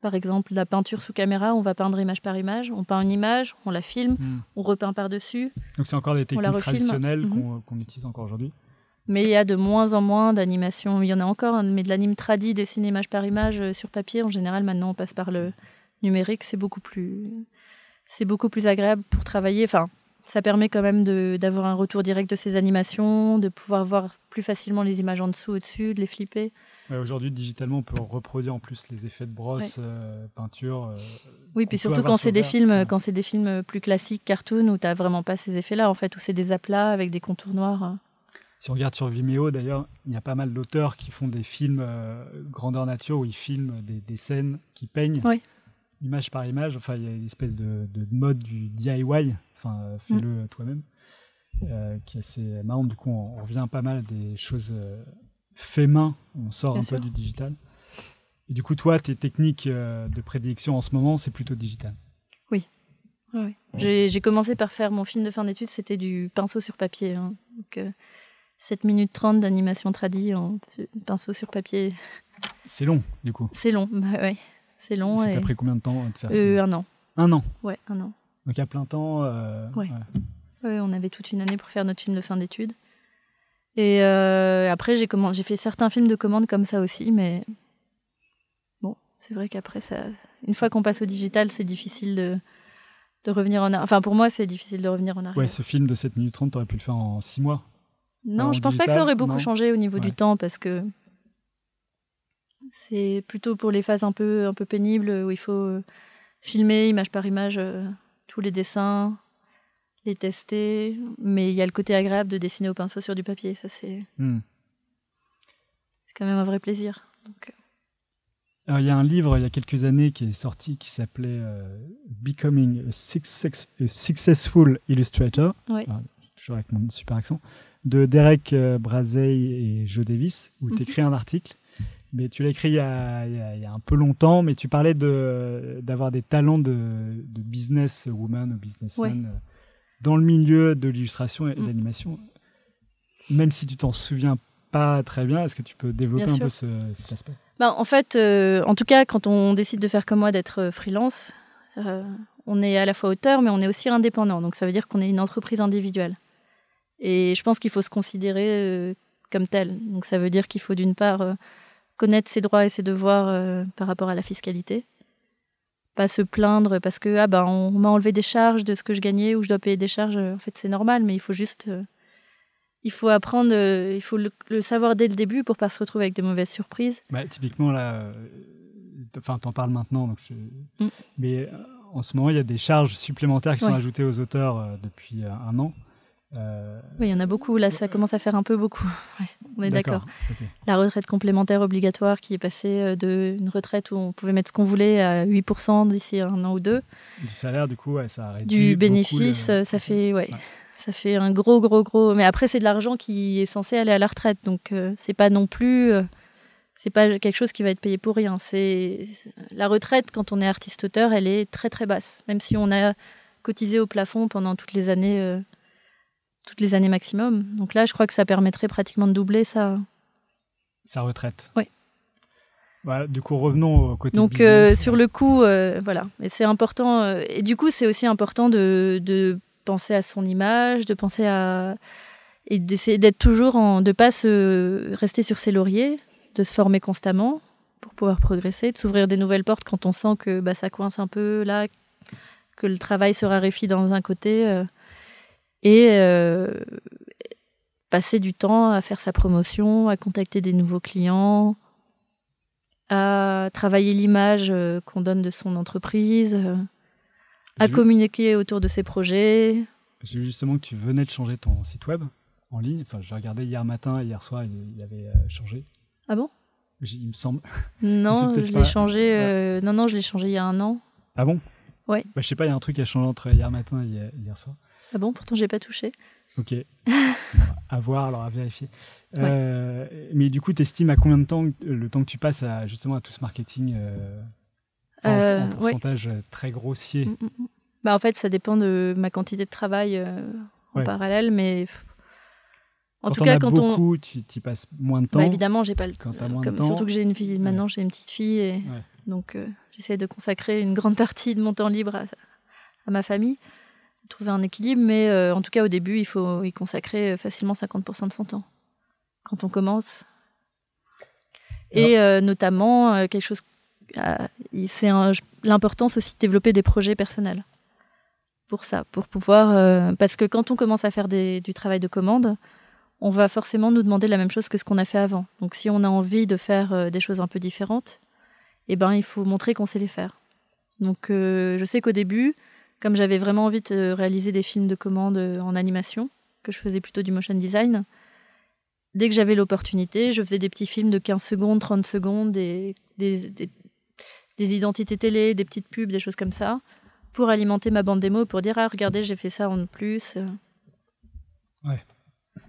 Par exemple, la peinture sous caméra, on va peindre image par image. On peint une image, on la filme,
Hmm.
on repeint par-dessus.
Donc c'est encore des techniques traditionnelles
Mhm.
qu'on qu'on utilise encore aujourd'hui?
Mais il y a de moins en moins d'animation. Il y en a encore, hein, mais de l'anime tradi dessiné image par image euh, sur papier. En général, maintenant, on passe par le numérique. C'est beaucoup plus, c'est beaucoup plus agréable pour travailler. Enfin, ça permet quand même d'avoir un retour direct de ces animations, de pouvoir voir plus facilement les images en dessous, au-dessus, de les flipper.
Ouais, aujourd'hui, digitalement, on peut reproduire en plus les effets de brosse, euh, peinture. euh,
Oui, puis surtout quand c'est des films,
Ouais.
quand c'est des films plus classiques, cartoon, où t'as vraiment pas ces effets-là, en fait, où c'est des aplats avec des contours noirs.
Si on regarde sur Vimeo, d'ailleurs, il y a pas mal d'auteurs qui font des films euh, grandeur nature où ils filment des, des scènes qui peignent
Oui.
image par image. Enfin, il y a une espèce de, de mode du DIY, enfin, euh, fais-le
Mm.
toi-même, euh, qui est assez marrant. Du coup, on, on revient pas mal des choses euh, fait main, on sort
Bien
un
sûr.
peu du digital. Et du coup, toi, tes techniques euh, de prédilection en ce moment, c'est plutôt digital.
Ouais. J'ai j'ai commencé par faire mon film de fin d'études, c'était du pinceau sur papier. hein. Donc, euh, 7 minutes 30 d'animation tradie en pinceau sur papier.
C'est long, du coup.
C'est long, bah ouais. C'est long.
C'est
et-
après combien de temps de faire
Euh,
ça
un an.
Un an.
Ouais, un an.
Donc à plein temps. euh,
Ouais. Ouais, on avait toute une année pour faire notre film de fin d'études. Et euh, après, j'ai fait certains films de commande comme ça aussi, mais bon, c'est vrai qu'après, ça, une fois qu'on passe au digital, c'est difficile de, de revenir en arrière. Enfin, pour moi, c'est difficile de revenir en arrière.
Ouais, ce film de 7 minutes 30, t'aurais pu le faire en 6 mois.
Non, je pense pas que ça aurait beaucoup
non
changé au niveau
Ouais.
du temps parce que c'est plutôt pour les phases un peu, un peu pénibles où il faut euh, filmer image par image euh, tous les dessins, les tester. Mais il y a le côté agréable de dessiner au pinceau sur du papier. Ça, c'est
Hmm.
c'est quand même un vrai plaisir. Donc,
Alors, il y a un livre il y a quelques années qui est sorti qui s'appelait euh, Becoming a, Success- a Successful Illustrator. Ah, toujours avec mon super accent, de Derek euh, Brazey et Joe Davis, où
Mhm.
tu écris un article. Mais tu l'as écrit il y, a, il y a- il y a un peu longtemps, mais tu parlais de- d'avoir des talents de, de business woman ou businessman euh, dans le milieu de l'illustration et de
Mm.
l'animation. Même si tu t'en souviens pas très bien, est-ce que tu peux développer
Bien
un
sûr.
peu ce- cet aspect?
Ben, en fait, euh, en tout cas, quand on décide de faire comme moi, d'être freelance, euh, on est à la fois auteur, mais on est aussi indépendant. Donc ça veut dire qu'on est une entreprise individuelle. Et je pense qu'il faut se considérer euh, comme tel. Donc ça veut dire qu'il faut d'une part euh, connaître ses droits et ses devoirs euh, par rapport à la fiscalité. Pas se plaindre parce que ah ben on m'a enlevé des charges de ce que je gagnais ou je dois payer des charges. En fait c'est normal, mais il faut juste il faut apprendre, il faut le, savoir dès le début pour pas se retrouver avec des mauvaises surprises.
Bah, typiquement là, enfin t'en parles maintenant, donc mm. mais en ce moment il y a des charges supplémentaires qui sont ajoutées aux auteurs depuis un an.
Euh, oui, il y en a beaucoup. Là, ça commence à faire un peu beaucoup. <laughs> on est d'accord. La retraite complémentaire obligatoire qui est passée euh, d'une retraite où on pouvait mettre ce qu'on voulait à 8% d'ici un an ou deux.
Du salaire, du coup, ça a réduit.
Du bénéfice, euh, ça fait, ouais, ça fait un gros, gros, gros. Mais après, c'est de l'argent qui est censé aller à la retraite. Donc, c'est pas non plus. c'est pas quelque chose qui va être payé pour rien. C'est la retraite quand on est artiste-auteur, elle est très très basse. Même si on a cotisé au plafond pendant toutes les années toutes les années maximum. Donc là, je crois que ça permettrait pratiquement de doubler sa,
sa retraite.
Oui.
Voilà, du coup, revenons au côté
Donc, euh, sur le coup, euh, voilà. Et c'est important. Euh, et du coup, c'est aussi important de, de, penser à son image, de penser à. et d'essayer d'être toujours en. de pas se rester sur ses lauriers, de se former constamment pour pouvoir progresser, de s'ouvrir des nouvelles portes quand on sent que bah, ça coince un peu là, que le travail se raréfie dans un côté et euh, passer du temps à faire sa promotion, à contacter des nouveaux clients, à travailler l'image euh, qu'on donne de son entreprise, euh, à communiquer autour de ses projets.
J'ai vu justement que tu venais de changer ton site web en ligne. Enfin, j'ai regardé hier matin, hier soir, il, avait changé.
Ah bon?
Il me semble. <laughs>
Non, je l'ai changé. Non, non, je l'ai changé il y a un an.
Ah bon?
Ouais.
Bah, je sais pas, il y a un truc qui a changé entre hier matin et hier soir.
Ah bon, pourtant j'ai pas touché.
Ok. <laughs> à voir, alors à vérifier. Euh, mais du coup, tu estimes à combien de temps le temps que tu passes à justement à tout ce marketing euh, en, euh, pourcentage très grossier? Mm, mm,
mm. Bah en fait, ça dépend de ma quantité de travail en parallèle, mais
en tout cas, quand beaucoup, on tu y passes moins de bah, temps?
évidemment, j'ai pas le temps? Surtout que j'ai une fille maintenant, j'ai une petite fille et donc j'essaie de consacrer une grande partie de mon temps libre à ma famille trouver un équilibre, mais euh, en tout cas au début, il faut y consacrer euh, facilement 50% de son temps quand on commence. Et euh, notamment, quelque chose, c'est l'importance aussi de développer des projets personnels. Pour ça, pour pouvoir. parce que quand on commence à faire des, du travail de commande, on va forcément nous demander la même chose que ce qu'on a fait avant. Donc si on a envie de faire des choses un peu différentes, eh ben, il faut montrer qu'on sait les faire. Donc je sais qu'au début, comme j'avais vraiment envie de réaliser des films de commande euh, en animation, que je faisais plutôt du motion design, dès que j'avais l'opportunité, je faisais des petits films de 15 secondes, 30 secondes, des, des, identités télé, des petites pubs, des choses comme ça, pour alimenter ma bande démo, pour dire Ah, regardez, j'ai fait ça en plus.
Ouais.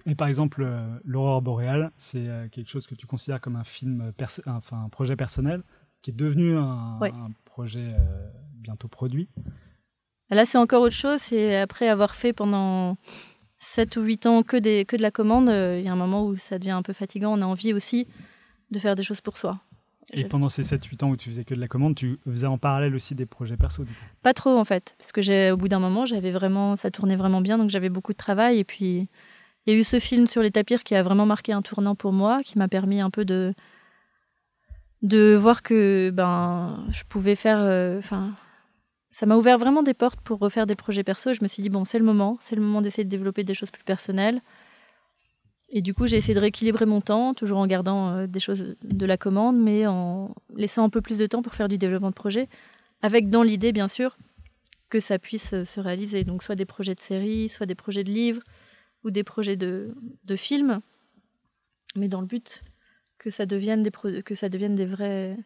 Et par exemple, euh, L'Aurore boréale, c'est euh, quelque chose que tu considères comme un film, enfin un projet personnel, qui est devenu un, projet bientôt produit.
Là, c'est encore autre chose. C'est après avoir fait pendant 7 ou 8 ans que, des, que de la commande, euh, il y a un moment où ça devient un peu fatigant. On a envie aussi de faire des choses pour soi.
Et pendant ces 7-8 ans où tu faisais que de la commande, tu faisais en parallèle aussi des projets perso
Pas trop en fait, parce que j'ai, au bout d'un moment, j'avais vraiment, ça tournait vraiment bien, donc j'avais beaucoup de travail. Et puis, il y a eu ce film sur les tapirs qui a vraiment marqué un tournant pour moi, qui m'a permis un peu de de voir que ben je pouvais faire, euh, ça m'a ouvert vraiment des portes pour refaire des projets perso. Je me suis dit, bon, c'est le moment, c'est le moment d'essayer de développer des choses plus personnelles. Et du coup, j'ai essayé de rééquilibrer mon temps, toujours en gardant euh, des choses de la commande, mais en laissant un peu plus de temps pour faire du développement de projet, avec dans l'idée, bien sûr, que ça puisse euh, se réaliser. Donc, soit des projets de séries, soit des projets de livres, ou des projets de, de films, mais dans le but que ça devienne des, que ça devienne des vrais,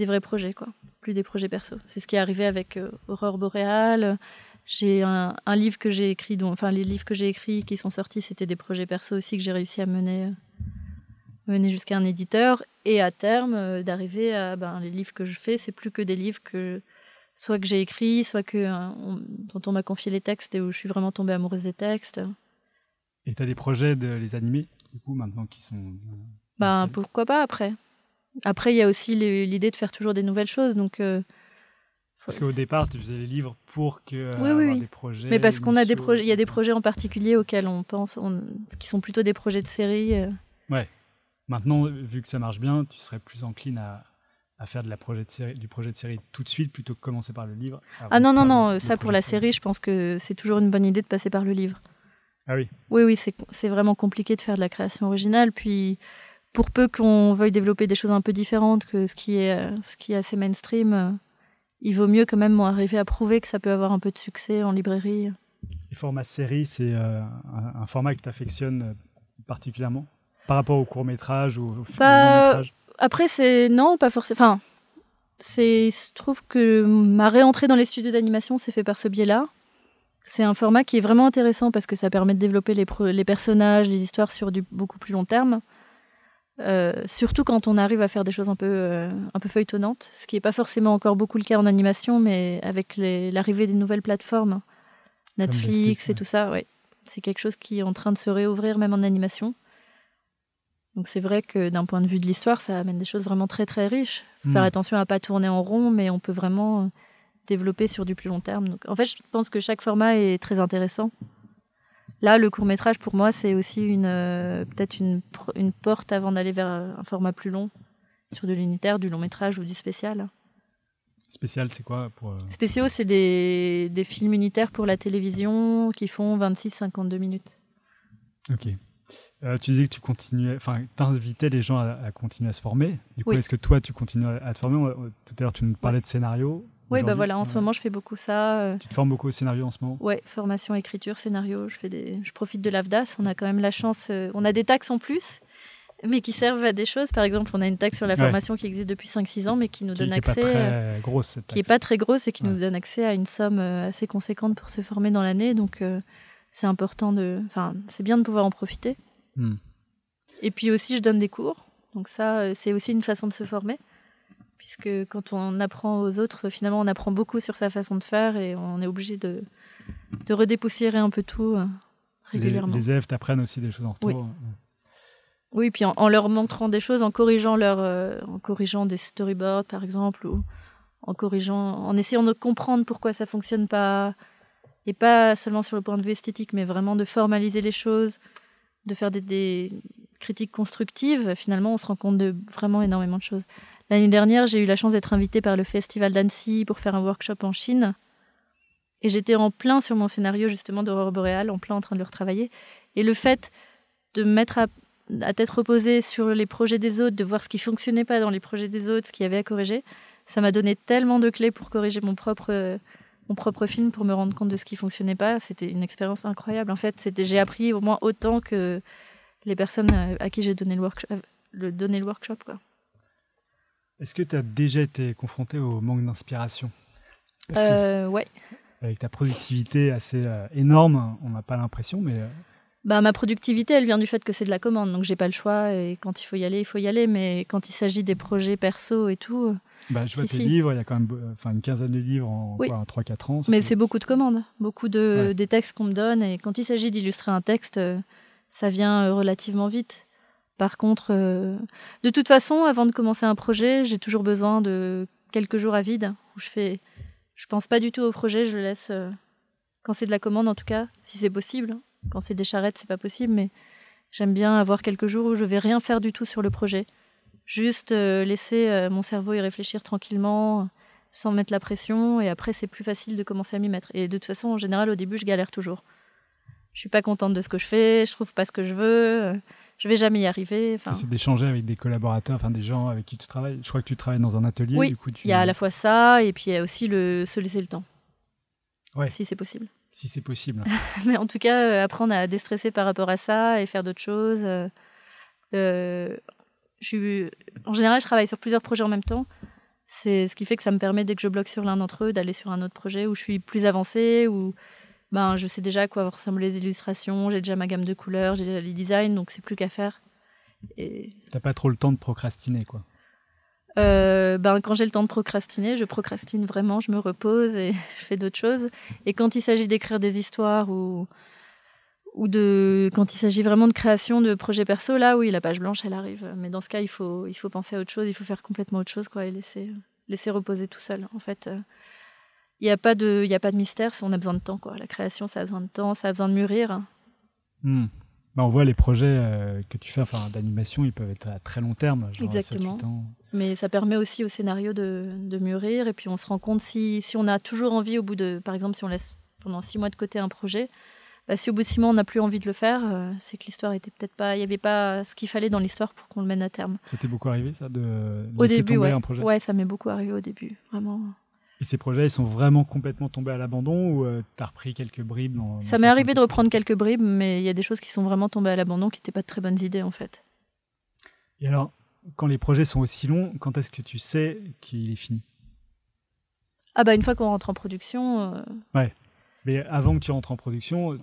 des vrais projets, quoi, plus des projets perso. C'est ce qui est arrivé avec euh, Aurore Boréale. J'ai un, livre que j'ai écrit, dont, enfin les livres que j'ai écrits qui sont sortis, c'était des projets perso aussi que j'ai réussi à mener, euh, mener jusqu'à un éditeur. Et à terme, euh, d'arriver à ben, les livres que je fais, c'est plus que des livres que soit que j'ai écrits, soit que dont on m'a confié les textes et où je suis vraiment tombée amoureuse des textes.
Et tu as des projets de les animer, du coup, maintenant qui sont.
Ben, pourquoi pas après après, il y a aussi l'idée de faire toujours des nouvelles choses. Donc, euh,
Parce qu'au départ, tu faisais les livres pour que euh,
Oui, oui,
avoir
oui.
des projets.
Mais parce qu'on a des projets, il y a des projets en particulier auxquels on pense, on- qui sont plutôt des projets de série. euh.
Maintenant, vu que ça marche bien, tu serais plus encline à, à faire de la projet de série, du projet de série tout de suite plutôt que commencer par le livre.
Ah non, non, non,
le- le
ça pour la série, je pense que c'est toujours une bonne idée de passer par le livre.
Ah oui.
Oui, oui, c'est c'est vraiment compliqué de faire de la création originale. Puis, pour peu qu'on veuille développer des choses un peu différentes que ce qui est, euh, ce qui est assez mainstream, euh, il vaut mieux quand même arriver à prouver que ça peut avoir un peu de succès en librairie.
Les formats série, c'est euh, un, format que tu affectionnes particulièrement par rapport au court métrage ou au film
Bah, Après, c'est. Non, pas forcément. Enfin, c'est. Je trouve que ma réentrée dans les studios d'animation s'est fait par ce biais-là. C'est un format qui est vraiment intéressant parce que ça permet de développer les personnages, les histoires sur du beaucoup plus long terme. Euh, surtout quand on arrive à faire des choses un peu, euh, un peu feuilletonnantes, ce qui n'est pas forcément encore beaucoup le cas en animation, mais avec l'arrivée des nouvelles plateformes, Netflix et tout ça, ouais. c'est quelque chose qui est en train de se réouvrir même en animation. Donc c'est vrai que d'un point de vue de l'histoire, ça amène des choses vraiment très très riches.
Hmm.
Faire attention à pas tourner en rond, mais on peut vraiment euh, développer sur du plus long terme. Donc, en fait, je pense que chaque format est très intéressant. Là, le court métrage, pour moi, c'est aussi une euh, peut-être une, une porte avant d'aller vers euh, un format plus long, sur de l'unitaire, du long métrage ou du spécial.
Spécial, c'est quoi pour, euh,
Spéciaux, c'est des, des films unitaires pour la télévision qui font 26-52 minutes.
Ok. Euh, tu disais que tu continuais, enfin, t'invitais les gens à, à continuer à se former. Du coup,
Oui.
est-ce que toi, tu continues à, à te former? Tout à l'heure, tu nous parlais de scénario.
Oui, bah voilà, en
ouais.
ce moment, je fais beaucoup ça. euh,
Tu te formes beaucoup au scénario en ce moment
Ouais, formation, écriture, scénario. Je, fais des... je profite de l'AFDAS. On a quand même la chance. euh, On a des taxes en plus, mais qui servent à des choses. Par exemple, on a une taxe sur la
Ouais.
formation qui existe depuis 5-6 ans, mais qui nous
Qui
donne
pas
accès.
très
euh,
grosse, cette
qui n'est pas très grosse et qui
Ouais.
nous donne accès à une somme euh, assez conséquente pour se former dans l'année. Donc, euh, c'est important de. Enfin, c'est bien de pouvoir en profiter.
Hmm.
Et puis aussi, je donne des cours. Donc, ça, c'est aussi une façon de se former. Puisque quand on apprend aux autres, finalement, on apprend beaucoup sur sa façon de faire et on est obligé de, de redépoussiérer un peu tout euh,
Les,
régulièrement.
les élèves t'apprennent aussi des choses en retour.
Oui, puis en, en leur montrant des choses, en corrigeant leur, euh, en corrigeant des storyboards par exemple, ou en corrigeant, en essayant de comprendre pourquoi ça fonctionne pas, et pas seulement sur le point de vue esthétique, mais vraiment de formaliser les choses, de faire des, des critiques constructives. Finalement, on se rend compte de vraiment énormément de choses. L'année dernière, j'ai eu la chance d'être invitée par le festival d'Annecy pour faire un workshop en Chine. Et j'étais en plein sur mon scénario justement d'Aurore Boréale, en plein en train de le retravailler. Et le fait de me mettre à tête reposée sur les projets des autres, de voir ce qui fonctionnait pas dans les projets des autres, ce qu'il y avait à corriger, ça m'a donné tellement de clés pour corriger mon propre, film, pour me rendre compte de ce qui fonctionnait pas. C'était une expérience incroyable. En fait, j'ai appris au moins autant que les personnes à qui j'ai donné le, workshop.
Est-ce que tu as déjà été confronté au manque d'inspiration
Euh, ouais.
avec ta productivité assez euh, énorme, on n'a pas l'impression, mais euh,
Bah, ma productivité, elle vient du fait que c'est de la commande, donc j'ai pas le choix. Et quand il faut y aller, il faut y aller. Mais quand il s'agit des projets perso et tout, euh,
bah, je vois
Si,
tes
si.
livres, il y a quand même enfin, une quinzaine de livres en,
Oui.
en 3-4 ans.
Mais c'est beaucoup de commandes, beaucoup de
Ouais.
des textes qu'on me donne et quand il s'agit d'illustrer un texte, ça vient relativement vite. Par contre, euh, de toute façon, avant de commencer un projet, j'ai toujours besoin de quelques jours à vide où je fais, je pense pas du tout au projet, je le laisse euh, quand c'est de la commande en tout cas, si c'est possible. Quand c'est des charrettes, c'est pas possible, mais j'aime bien avoir quelques jours où je vais rien faire du tout sur le projet, juste euh, laisser mon cerveau y réfléchir tranquillement sans mettre la pression et après c'est plus facile de commencer à m'y mettre. Et de toute façon, en général, au début, je galère toujours. Je suis pas contente de ce que je fais, je trouve pas ce que je veux, je vais jamais y arriver. Enfin,
C'est d'échanger avec des collaborateurs, enfin des gens avec qui tu travailles. Je crois que tu travailles dans un atelier.
Oui,
du coup, tu...
il y a à la fois ça et puis il y a aussi le se laisser le temps.
Ouais.
Si c'est possible.
Si c'est possible. <laughs>
Mais en tout cas, euh, apprendre à déstresser par rapport à ça et faire d'autres choses. euh, euh, je suis... En général, je travaille sur plusieurs projets en même temps. C'est ce qui fait que ça me permet, dès que je bloque sur l'un d'entre eux, d'aller sur un autre projet où je suis plus avancée, où ben, je sais déjà à quoi ressemblent les illustrations, j'ai déjà ma gamme de couleurs, j'ai déjà les designs, donc c'est plus qu'à faire. Et
T'as pas trop le temps de procrastiner, quoi.
euh, ben, quand j'ai le temps de procrastiner, je procrastine vraiment, je me repose et <laughs> je fais d'autres choses. Et quand il s'agit d'écrire des histoires ou, ou de, quand il s'agit vraiment de création de projets perso, là, oui, la page blanche, elle arrive. Mais dans ce cas, il faut, il faut penser à autre chose, il faut faire complètement autre chose, quoi, et laisser, laisser reposer tout seul. En fait, euh, Il n'y a, pas de- il y a pas de mystère, on a besoin de temps. Quoi. La création, ça a besoin de temps, ça a besoin de mûrir.
Hmm. Bah, on voit les projets euh, que tu fais d'animation, ils peuvent être à très long terme. Genre
Exactement.
7-8 ans.
Mais ça permet aussi au scénario de, de mûrir. Et puis on se rend compte si, si on a toujours envie, au bout de. Par exemple, si on laisse pendant six mois de côté un projet, bah, si au bout de six mois on n'a plus envie de le faire, euh, c'est que l'histoire était peut-être pas. Il n'y avait pas ce qu'il fallait dans l'histoire pour qu'on le mène à terme.
C'était beaucoup arrivé, ça, de
Au
laisser
début,
tomber
ouais.
un projet?
Ouais, ça m'est beaucoup arrivé au début, vraiment.
Et ces projets, ils sont vraiment complètement tombés à l'abandon ou tu t'as repris quelques bribes dans,
Ça m'est arrivé de reprendre quelques bribes, mais il y a des choses qui sont vraiment tombées à l'abandon qui n'étaient pas de très bonnes idées en fait.
Et alors, quand les projets sont aussi longs, quand est-ce que tu sais qu'il est fini?
Ah bah une fois qu'on rentre en production, euh,
Mais avant que tu rentres en production, euh,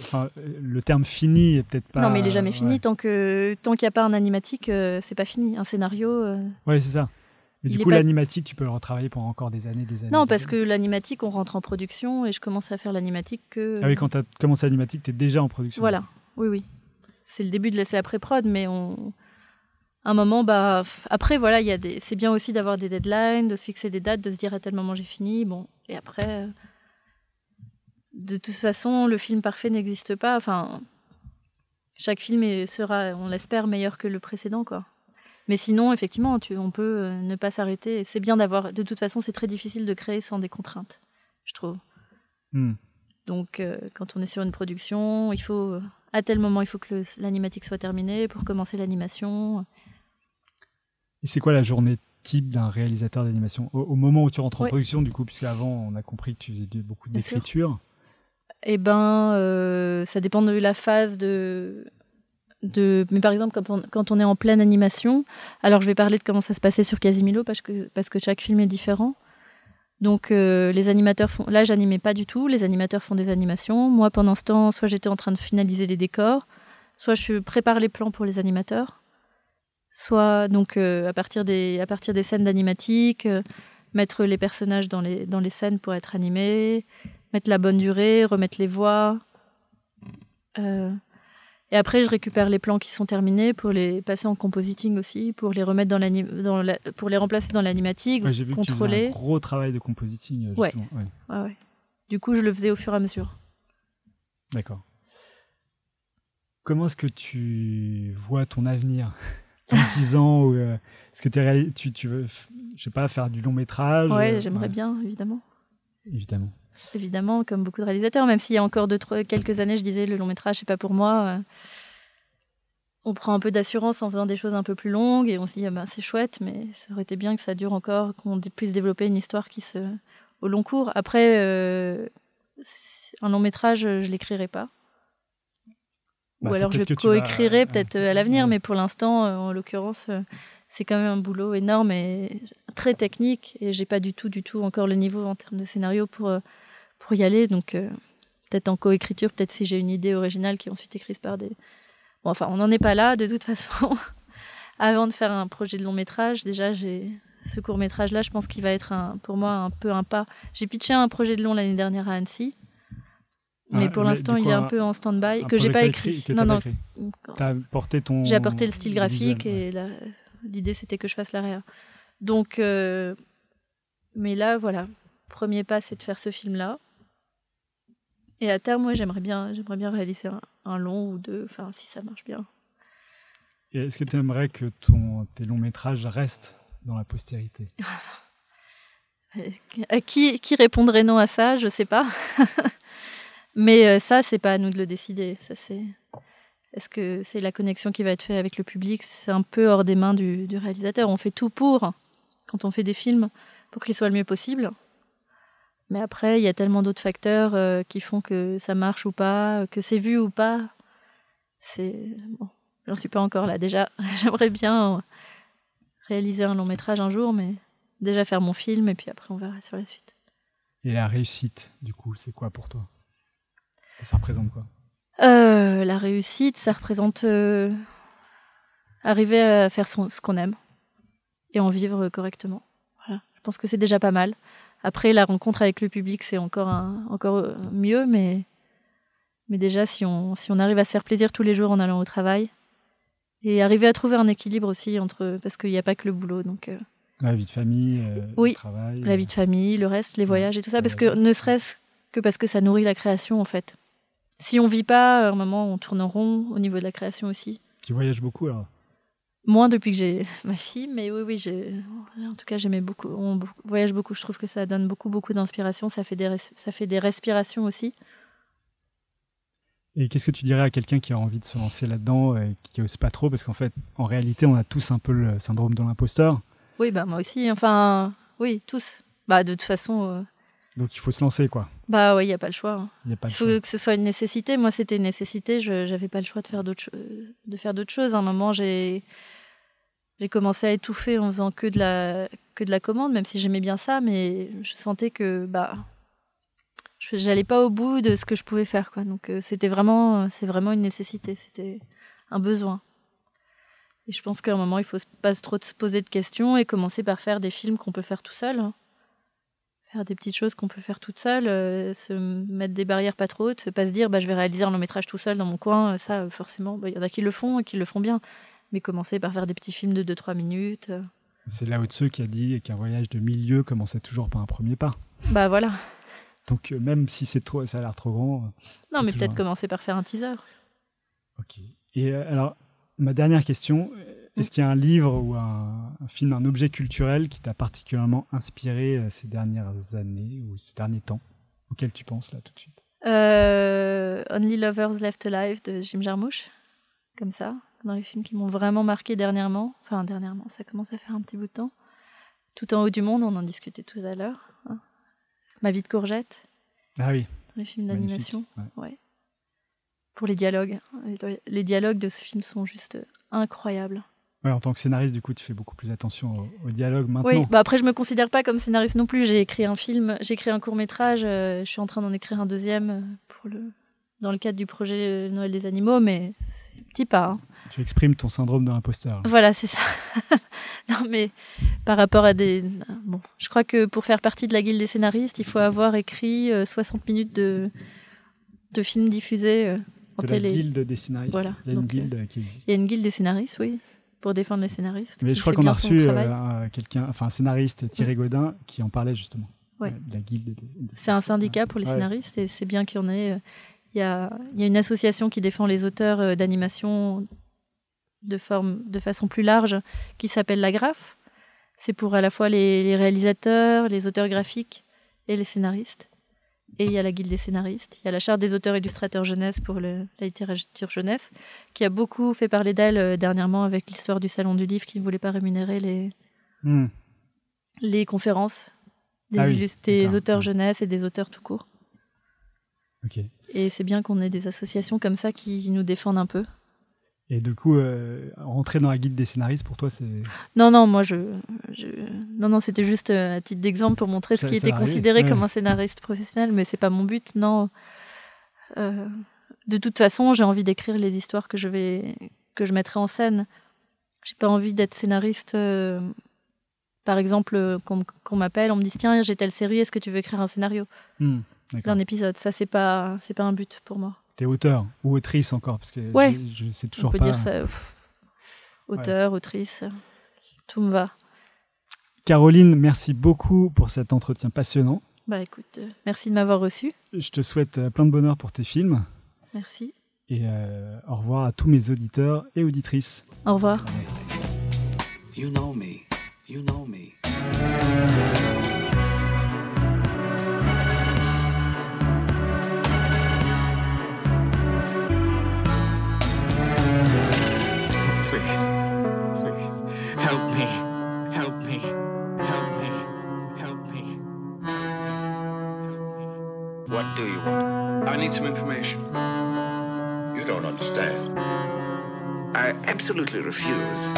enfin, euh, le terme fini est peut-être pas.
non mais il est jamais fini
ouais.
tant que tant qu'il n'y a pas un animatique, euh, c'est pas fini. Un scénario. euh,
Ouais, c'est ça. Mais du coup,
pas-
l'animatique, tu peux le retravailler pendant encore des années, des années.
Non parce
années.
que l'animatique, on rentre en production et je commence à faire l'animatique que.
Ah oui, quand tu as commencé l'animatique, tu es déjà en production.
Voilà, oui, oui. C'est le début de laisser la pré-prod, mais on. Un moment, bah. Après, voilà, il y a des. C'est bien aussi d'avoir des deadlines, de se fixer des dates, de se dire à tel moment j'ai fini. Bon, et après. euh, De toute façon, le film parfait n'existe pas. Enfin. Chaque film sera, on l'espère, meilleur que le précédent, quoi. Mais sinon, effectivement, tu, on peut euh, ne pas s'arrêter. C'est bien d'avoir. De toute façon, c'est très difficile de créer sans des contraintes, je trouve.
Hmm.
Donc, euh, quand on est sur une production, il faut, euh, à tel moment, il faut que l'animatique soit terminé pour commencer l'animation.
Et c'est quoi la journée type d'un réalisateur d'animation? Au, au moment où tu rentres en
Ouais.
production, du coup, puisque avant on a compris que tu faisais beaucoup d'écriture.
Eh ben, euh, ça dépend de la phase de. De, mais par exemple, quand on, est en pleine animation, alors je vais parler de comment ça se passait sur Casimilo parce que, parce que chaque film est différent. Donc euh, les animateurs font. Là, j'animais pas du tout. Les animateurs font des animations. Moi, pendant ce temps, soit j'étais en train de finaliser les décors, soit je prépare les plans pour les animateurs, soit donc euh, à partir des à partir des scènes d'animatique, euh, mettre les personnages dans les dans les scènes pour être animés, mettre la bonne durée, remettre les voix. Et après, je récupère les plans qui sont terminés pour les passer en compositing aussi, pour les remettre dans dans la, pour les remplacer dans l'animatique,
Ouais, J'ai vu que tu faisais
contrôler.
un gros travail de compositing. euh,
Ouais. Du coup, je le faisais au fur et à mesure.
D'accord. Comment est-ce que tu vois ton avenir <laughs> dans 10 ans euh, Est-ce que tu, tu veux, je sais pas, faire du long métrage
Ouais,
euh,
j'aimerais bien, évidemment.
Évidemment.
Évidemment, comme beaucoup de réalisateurs, même s'il y a encore deux, trois- quelques années, je disais le long métrage, c'est pas pour moi. euh, on prend un peu d'assurance en faisant des choses un peu plus longues et on se dit, ah ben, c'est chouette, mais ça aurait été bien que ça dure encore, qu'on puisse développer une histoire qui se. au long cours. Après, euh, un long métrage, je l'écrirai pas.
Bah,
Ou alors je
peut-être vas-
coécrirai peut-être euh, à l'avenir,
ouais.
mais pour l'instant, en l'occurrence, c'est quand même un boulot énorme et très technique. Et j'ai pas du tout, du tout encore le niveau en termes de scénario pour, euh, pour y aller. Donc euh, peut-être en coécriture, peut-être si j'ai une idée originale qui est ensuite écrite par des. Bon, enfin, on n'en est pas là de toute façon. <laughs> Avant de faire un projet de long métrage, déjà j'ai ce court métrage là, je pense qu'il va être un, pour moi un peu un pas. J'ai pitché un projet de long l'année dernière à Annecy. Mais
Ah,
pour l'instant, il est
un-
un peu en stand-by, que j'ai pas écrit. Non, non,
pas écrit. T'as apporté ton.
j'ai apporté le style graphique
visuel, ouais.
et la- l'idée c'était que je fasse l'arrière. Donc, euh, mais là, voilà, premier pas c'est de faire ce film-là. Et à terme, moi, j'aimerais bien, j'aimerais bien réaliser un, un long ou deux, enfin, si ça marche bien.
Et est-ce que tu aimerais que ton, tes longs métrages restent dans la postérité? <laughs>
Euh, qui, qui répondrait non à ça? Je sais pas. <laughs> mais euh, ça, c'est pas à nous de le décider. Ça, c'est. Est-ce que c'est la connexion qui va être faite avec le public? C'est un peu hors des mains du, réalisateur. On fait tout pour, quand on fait des films, pour qu'ils soient le mieux possible. Mais après, il y a tellement d'autres facteurs euh, qui font que ça marche ou pas, que c'est vu ou pas. C'est j'en suis pas encore là. Déjà, <laughs> j'aimerais bien réaliser un long métrage un jour, mais déjà faire mon film et puis après on verra sur la suite.
Et la réussite, du coup, c'est quoi pour toi? Ça représente quoi?
Euh, la réussite, ça représente euh, arriver à faire son- ce qu'on aime et en vivre correctement. Voilà. Je pense que c'est déjà pas mal. Après, la rencontre avec le public, c'est encore, un- encore mieux, mais, mais déjà, si on, si on arrive à se faire plaisir tous les jours en allant au travail et arriver à trouver un équilibre aussi entre. Parce qu'il n'y a pas que le boulot. Donc, euh,
La vie de famille, euh,
Oui,
le travail.
La vie de famille, le reste, les voyages et tout ça, parce que ne serait-ce que parce que ça nourrit la création en fait. Si on vit pas, à un moment on tourne en rond au niveau de la création aussi.
Tu voyages beaucoup alors
Moins depuis que j'ai <laughs> ma fille, mais oui, oui, j'ai. En tout cas, j'aimais beaucoup. On voyage beaucoup. Je trouve que ça donne beaucoup, beaucoup d'inspiration. Ça fait des, res- ça fait des respirations aussi.
Et qu'est-ce que tu dirais à quelqu'un qui a envie de se lancer là-dedans et qui ose pas trop? Parce qu'en fait, en réalité, on a tous un peu le syndrome de l'imposteur.
Oui, bah moi aussi. Enfin, oui, tous. Bah de toute façon, euh,
Donc il faut se lancer, quoi.
bah oui, il y a pas le choix. hein.
Y a pas
Il faut
choix.
que ce soit une nécessité. Moi, c'était une nécessité. Je n'avais pas le choix de faire d'autres cho- de faire d'autres choses. À un moment, j'ai j'ai commencé à étouffer en faisant que de la que de la commande, même si j'aimais bien ça, mais je sentais que bah je j'allais pas au bout de ce que je pouvais faire, quoi. Donc euh, c'était vraiment c'est vraiment une nécessité. C'était un besoin. Et je pense qu'à un moment, il faut pas trop se poser de questions et commencer par faire des films qu'on peut faire tout seul. hein. Faire des petites choses qu'on peut faire toute seule, euh, se mettre des barrières pas trop hautes, pas se dire bah, je vais réaliser un long métrage tout seul dans mon coin. Ça, euh, forcément, bah, il y en a qui le font et qui le font bien. Mais commencer par faire des petits films de 2-3 minutes. euh,
C'est Lao Tzu qui a dit qu'un voyage de milieu commençait toujours par un premier pas.
Bah voilà.
Donc euh, même si c'est trop, ça a l'air trop grand.
Non, mais peut-être commencer par faire un teaser.
Ok. Et alors, ma dernière question, est-ce qu'il y a un livre ou un, un film, un objet culturel qui t'a particulièrement inspiré euh, ces dernières années ou ces derniers temps Auquel tu penses là tout de suite?
Euh, Only Lovers Left Alive de Jim Jarmusch. Comme ça, dans les films qui m'ont vraiment marqué dernièrement. Enfin, dernièrement, ça commence à faire un petit bout de temps. Tout en haut du monde, on en discutait tout à l'heure. hein. Ma vie de courgette,
Ah oui.
dans les films d'animation.
Ouais.
Ouais. Pour les dialogues. Les- Les dialogues de ce film sont juste incroyables.
Ouais, en tant que scénariste, du coup, tu fais beaucoup plus attention au, au dialogue maintenant.
Oui, bah après je me considère pas comme scénariste non plus. J'ai écrit un film, j'ai écrit un court métrage. je suis en train d'en écrire un deuxième euh, pour le dans le cadre du projet euh, Noël des animaux, mais c'est petit pas. hein.
Tu exprimes ton syndrome de l'imposteur.
Voilà, c'est ça. <laughs> non mais par rapport à des bon, je crois que pour faire partie de la guilde des scénaristes, il faut avoir écrit euh, 60 minutes de de films diffusés euh, en
De la
télé.
guilde des scénaristes.
Voilà,
Il y a une
donc,
guilde euh, qui existe.
Il y a une guilde des scénaristes, oui, pour défendre les scénaristes.
Mais je crois qu'on a reçu euh, un- quelqu'un, enfin un scénariste, Thierry Godin, qui en parlait justement.
Ouais.
Euh, la guilde
C'est un syndicat pour les
Ouais.
scénaristes et c'est bien qu'il y en ait. euh, Il y a, il y a une association qui défend les auteurs d'animation de, forme, de façon plus large qui s'appelle la GRAF. C'est pour à la fois les, les réalisateurs, les auteurs graphiques et les scénaristes. Et il y a la guilde des scénaristes. Il y a la charte des auteurs illustrateurs jeunesse pour le- la littérature jeunesse, qui a beaucoup fait parler d'elle euh, dernièrement avec l'histoire du salon du livre qui ne voulait pas rémunérer les,
Hmm.
les conférences des,
Ah oui,
des auteurs
Ouais.
jeunesse et des auteurs tout court. Et c'est bien qu'on ait des associations comme ça qui nous défendent un peu.
Et du coup, euh, rentrer dans la guilde des scénaristes, pour toi, c'est.
Non, non, moi, je. je... Non, non, c'était juste euh, à titre d'exemple pour montrer ce qui était considéré
ouais.
comme un scénariste professionnel, mais c'est pas mon but, non. Euh, de toute façon, j'ai envie d'écrire les histoires que je vais que je mettrai en scène. J'ai pas envie d'être scénariste. euh, Par exemple, qu'on m'appelle, on me dit tiens, j'ai telle série, est-ce que tu veux écrire un scénario
Hmm,
d'un épisode? Ça, c'est pas c'est pas un but pour moi.
T'es auteur ou autrice encore, parce que
Ouais.
je, je sais
On
toujours
peut
pas.
dire ça. pff, Auteur, autrice, tout me va.
Caroline, merci beaucoup pour cet entretien passionnant.
Bah écoute, euh, merci de m'avoir reçu.
Je te souhaite euh, plein de bonheur pour tes films
Merci.
et euh, au revoir à tous mes auditeurs et auditrices.
Au revoir.
You know me. You know me.
do you want?
I need some information.
You don't understand.
I absolutely refuse.